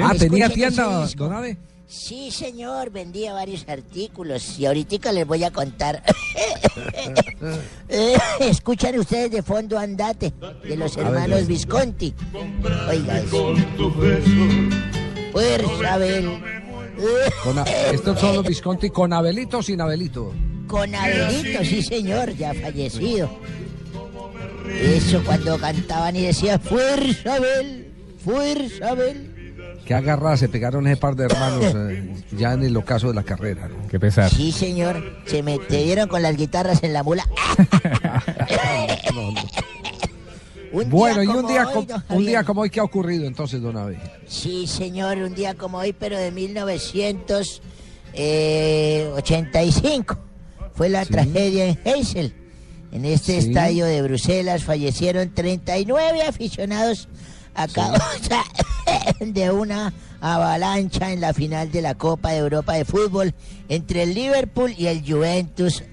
Ah, ¿tenía Escuchen tienda, don Abe? Sí, señor, vendía varios artículos y ahorita les voy a contar. Eh, Escuchan ustedes de fondo Andate de los hermanos. Visconti. Oiga eso. Fuerza, Abel. Con a- estos son los Visconti con Abelito o sin Abelito. Con Abelito, sí señor, ya fallecido. Eso cuando cantaban y decían, fuerza Abel, fuerza Abel. Qué agarrada se pegaron ese par de hermanos eh, ya en el ocaso de la carrera. ¿no? Qué pesar. Sí señor, se metieron con las guitarras en la mula. (laughs) Un Bueno, y un día, hoy, un día como hoy, ¿qué ha ocurrido entonces, don Abe? Sí, señor, un día como hoy, pero de 1985. Fue la tragedia en Heysel. En este Sí. estadio de Bruselas fallecieron 39 aficionados a causa (laughs) de una avalancha en la final de la Copa de Europa de Fútbol entre el Liverpool y el Juventus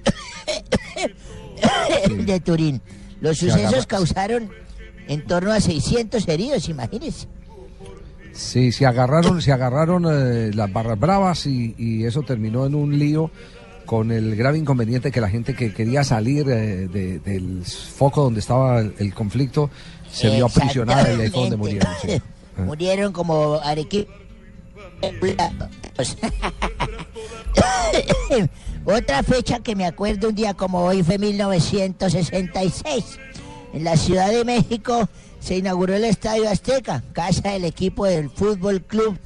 (coughs) de Turín. Los sucesos causaron en torno a 600 heridos, imagínense. Sí, se agarraron, se agarraron eh, las barras bravas y, y eso terminó en un lío con el grave inconveniente que la gente que quería salir eh, de- del foco donde estaba el, el conflicto se vio aprisionada y ahí fue donde murieron. sí. (laughs) Ah. Murieron como arequipa. (laughs) Otra fecha que me acuerdo un día como hoy fue 1966. En la Ciudad de México se inauguró el Estadio Azteca, casa del equipo del Fútbol Club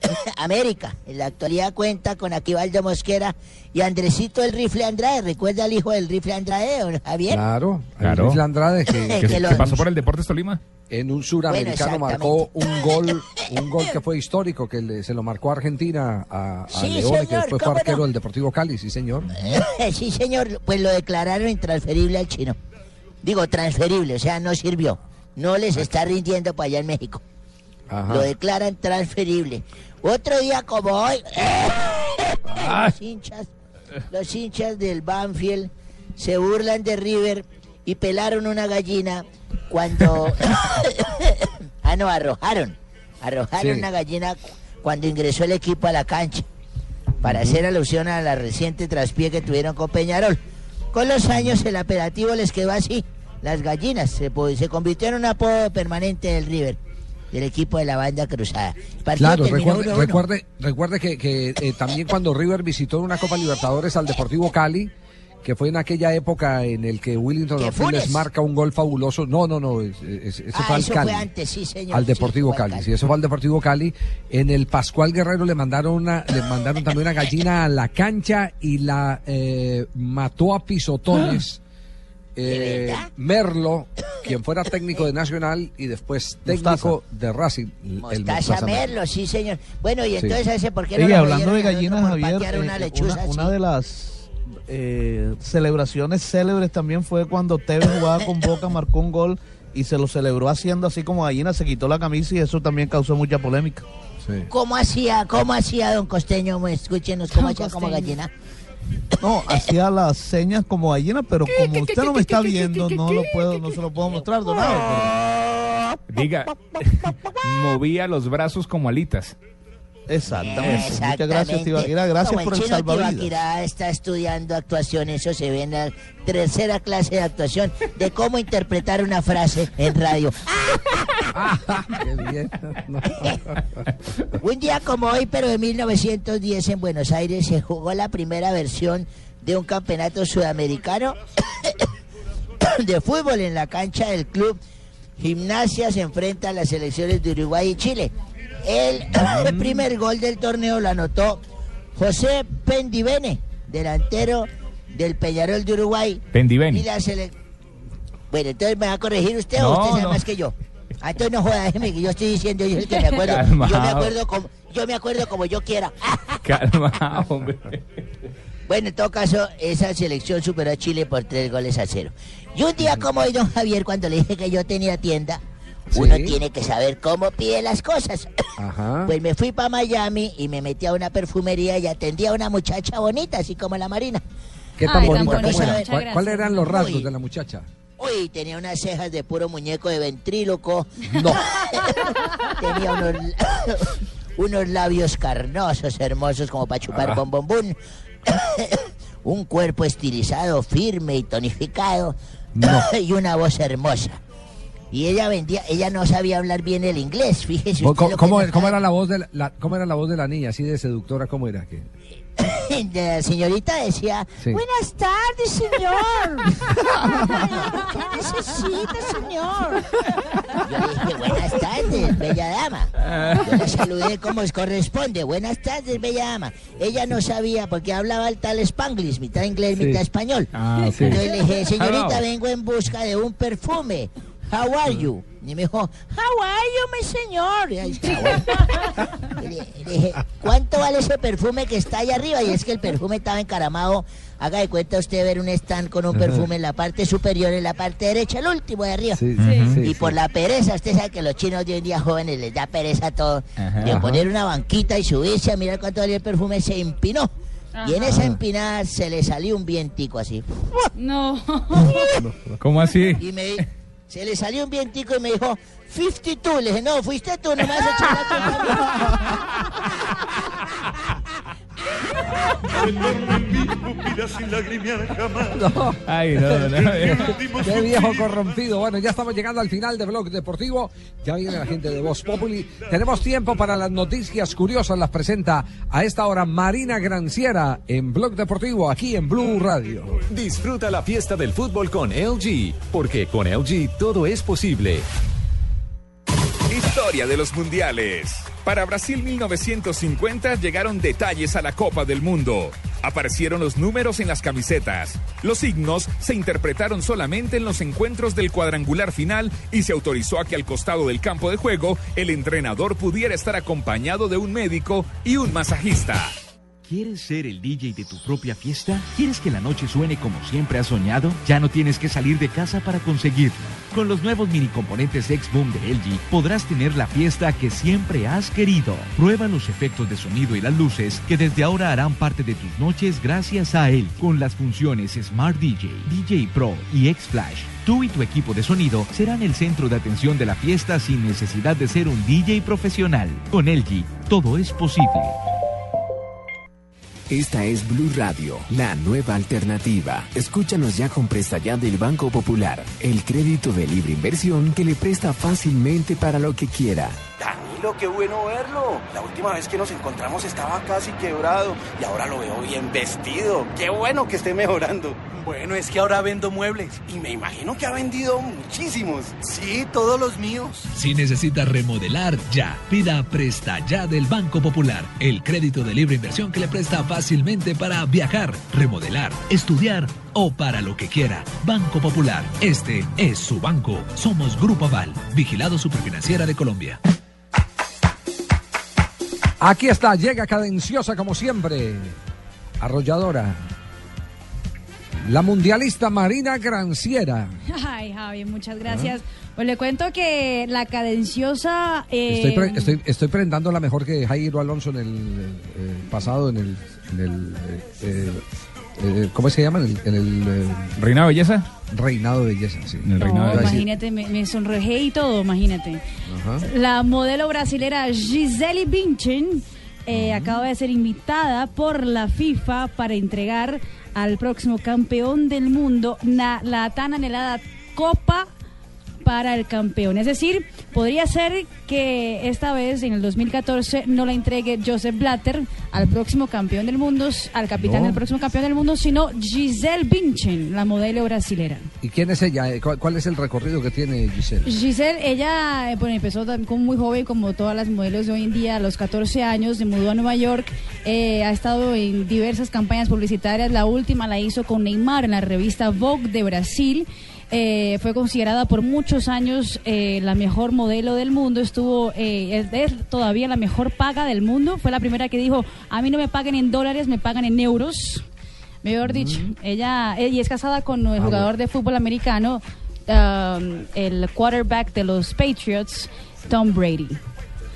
(coughs) América. En la actualidad cuenta con Aquivaldo Mosquera y Andresito el Rifle Andrade. ¿Recuerda al hijo del Rifle Andrade, don Javier? Claro, Claro. el Rifle Andrade (coughs) que, Que ¿Qué, lo- qué pasó por el Deportes Tolima? en un suramericano Bueno, marcó un gol, (coughs) un gol que fue histórico, que le- se lo marcó a Argentina a, a Sí, Leone, que señor, después fue ¿cómo arquero no? del Deportivo Cali, sí señor. sí, señor, pues lo declararon intransferible al chino. Digo, transferible, o sea, no sirvió. No les está rindiendo para allá en México. Ajá. Lo declaran transferible. Otro día como hoy, (laughs) los hinchas, los hinchas del Banfield se burlan de River y pelaron una gallina cuando... (laughs) (coughs) ah, no, arrojaron. Arrojaron Sí. una gallina cuando ingresó el equipo a la cancha para hacer alusión a la reciente traspié que tuvieron con Peñarol. Con los años el apelativo les quedó así, las gallinas, se, se convirtió en un apodo permanente del River, del equipo de la banda cruzada. Claro, recuerde, 1-1. recuerde, recuerde que, que, eh, también cuando River visitó en una Copa Libertadores al Deportivo Cali, que fue en aquella época en el que Willington ¿Que Ortiz marca un gol fabuloso. No, no, no, es- es- ese Ah, fue al eso Cali. fue antes, sí, señor. Al Deportivo al Cali, sí, eso fue al Deportivo Cali. En el Pascual Guerrero le mandaron una, le mandaron también una gallina a la cancha y la eh, mató a pisotones. (gasps) eh, Merlo, quien fuera técnico de Nacional y después técnico de Racing. el Mostaza Mostaza Merlo. Merlo, sí, señor. Bueno, y Sí. entonces ese por qué no hablando de gallinas, Javier, una eh, lechuza una, así? una de las eh, celebraciones célebres también fue cuando Tevez jugaba con Boca, marcó un gol y se lo celebró haciendo así como gallina, se quitó la camisa y eso también causó mucha polémica. ¿Cómo hacía, cómo hacía don Costeño? Escúchenos, ¿cómo hacía como gallina? No, hacía las señas como gallina, pero como usted no me está viendo, no lo puedo, no se lo puedo mostrar, donado. Diga, movía los brazos como alitas. Exactamente. Muchas gracias, Tibaquira. Gracias Como por el salvavidas. Tibaquirá está estudiando actuación, eso se ve en la tercera clase de actuación de cómo interpretar una frase en radio. (laughs) Un día como hoy, pero de 1910 en Buenos Aires, se jugó la primera versión de un campeonato sudamericano (coughs) de fútbol en la cancha del club Gimnasia se enfrenta a las selecciones de Uruguay y Chile. El (clears throat) primer gol del torneo lo anotó José Pendivene, delantero del Peñarol de Uruguay. Pendiveni. Y la sele- Bueno, entonces me va a corregir usted No, o usted sabe no. más que yo. Ah, entonces no joda, déjeme que yo estoy diciendo, yo es el que me acuerdo. Yo me acuerdo como, yo me acuerdo como yo quiera. (laughs) Calma, hombre. Bueno, en todo caso, esa selección superó a Chile por tres goles a cero. Y un día como hoy, don Javier, cuando le dije que yo tenía tienda, uno tiene que saber cómo pide las cosas. (coughs) Ajá. Pues me fui para Miami y me metí a una perfumería y atendí a una muchacha bonita, así como la Marina. ¿Qué tan Ay, bonita? tan ¿Cómo bonita. era? Muchas ¿Cuál- ¿Cuáles eran los rasgos Uy. de la muchacha? Uy, tenía unas cejas de puro muñeco de ventríloco. (laughs) No. (laughs) tenía unos, (coughs) unos labios carnosos, hermosos, como para chupar bombombún. (coughs) Un cuerpo estilizado, firme y tonificado. No. y una voz hermosa. Y ella vendía, ella no sabía hablar bien el inglés, fíjese. usted ¿Cómo, lo que cómo- no cómo sabe. era la voz de la, la- cómo era la voz de la niña, así de seductora, cómo era? ¿Qué? (coughs) la señorita decía, Sí. buenas tardes, señor. (laughs) ¿Qué necesita, señor? Yo dije, buenas tardes, bella dama. Yo la saludé como corresponde. Buenas tardes, bella dama. Ella no sabía porque hablaba el tal Spanglish, mitad inglés, Sí. mitad español. Ah. Entonces le dije, señorita, Hello. vengo en busca de un perfume. How are you? Y me dijo, how are you, mi señor? Y ahí está, bueno. (laughs) Y le- le dije, ¿cuánto vale ese perfume que está ahí arriba? Y es que el perfume estaba encaramado. Haga de cuenta usted ver un stand con un perfume en la parte superior, en la parte derecha, el último de arriba. Sí, sí, sí, y sí. por la pereza, usted sabe que los chinos de hoy en día jóvenes les da pereza todo. Ajá. de Ajá. poner una banquita y subirse a mirar cuánto valía el perfume, se empinó. Y en esa empinada se le salió un vientico así. No. (laughs) ¿Cómo así? Y me se le salió un vientico y me dijo, 52. Le dije, no, fuiste tú, no me vas a echar la No. Ay, no, no. Qué viejo corrompido. Bueno, ya estamos llegando al final de Blog Deportivo. Ya viene la gente de Voz Populi. Tenemos tiempo para las noticias curiosas. Las presenta a esta hora Marina Granciera en Blog Deportivo, aquí en Blue Radio. Disfruta la fiesta del fútbol con LG, porque con LG todo es posible. Historia de los mundiales. Para Brasil 1950 llegaron detalles a la Copa del Mundo. Aparecieron los números en las camisetas. Los signos se interpretaron solamente en los encuentros del cuadrangular final y se autorizó a que al costado del campo de juego el entrenador pudiera estar acompañado de un médico y un masajista. ¿Quieres ser el DJ de tu propia fiesta? ¿Quieres que la noche suene como siempre has soñado? Ya no tienes que salir de casa para conseguirlo. Con los nuevos mini componentes X-Boom de LG podrás tener la fiesta que siempre has querido. Prueba los efectos de sonido y las luces que desde ahora harán parte de tus noches gracias a él. Con las funciones Smart DJ, DJ Pro y X-Flash. Tú y tu equipo de sonido serán el centro de atención de la fiesta sin necesidad de ser un DJ profesional. Con LG, todo es posible. Esta es Blue Radio, la nueva alternativa. Escúchanos ya con Presta Ya del Banco Popular, el crédito de libre inversión que le presta fácilmente para lo que quiera. Danilo, qué bueno verlo. La última vez que nos encontramos estaba casi quebrado y ahora lo veo bien vestido. Qué bueno que esté mejorando. Bueno, es que ahora vendo muebles y me imagino que ha vendido muchísimos. Sí, todos los míos. Si necesita remodelar, ya. Pida Presta Ya del Banco Popular, el crédito de libre inversión que le presta fácilmente para viajar, remodelar, estudiar o para lo que quiera. Banco Popular, este es su banco. Somos Grupo Aval, vigilado superfinanciera de Colombia. Aquí está, llega cadenciosa como siempre. Arrolladora. La mundialista Marina Granciera. Ay, Javi, muchas gracias. Pues le cuento que la cadenciosa... eh, Estoy, pre- estoy, estoy prendándola mejor que Jairo Alonso en el eh, pasado, en el. En el eh, eh, eh, ¿Cómo se llama? En el. en el, eh, ¿Reinado de belleza? Reinado de belleza, sí. En el reinado no, de belleza. imagínate, me, me sonrojé y todo, imagínate. Ajá. La modelo brasilera Gisele Bündchen eh, acaba de ser invitada por la FIFA para entregar al próximo campeón del mundo na- la tan anhelada Copa para el campeón. Es decir, podría ser que esta vez, en el 2014, no la entregue Joseph Blatter al próximo campeón del mundo, al capitán No. del próximo campeón del mundo, sino Giselle Bündchen, la modelo brasilera. ¿Y quién es ella? Eh, ¿Cuál, cuál es el recorrido que tiene Giselle? Giselle, ella eh, bueno, empezó como muy joven, como todas las modelos de hoy en día, a los 14 años, se mudó a Nueva York, eh, ha estado en diversas campañas publicitarias, la última la hizo con Neymar en la revista Vogue de Brasil. Eh, fue considerada por muchos años eh, la mejor modelo del mundo, estuvo, eh, es, todavía la mejor paga del mundo, fue la primera que dijo, a mí no me paguen en dólares, me pagan en euros. Mejor dicho, ella y es casada con el jugador de fútbol americano, um, el quarterback de los Patriots, Tom Brady.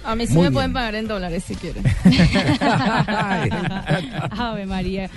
A mí sí Muy me bien. pueden pagar en dólares si quieren. (laughs) (laughs) Ave María.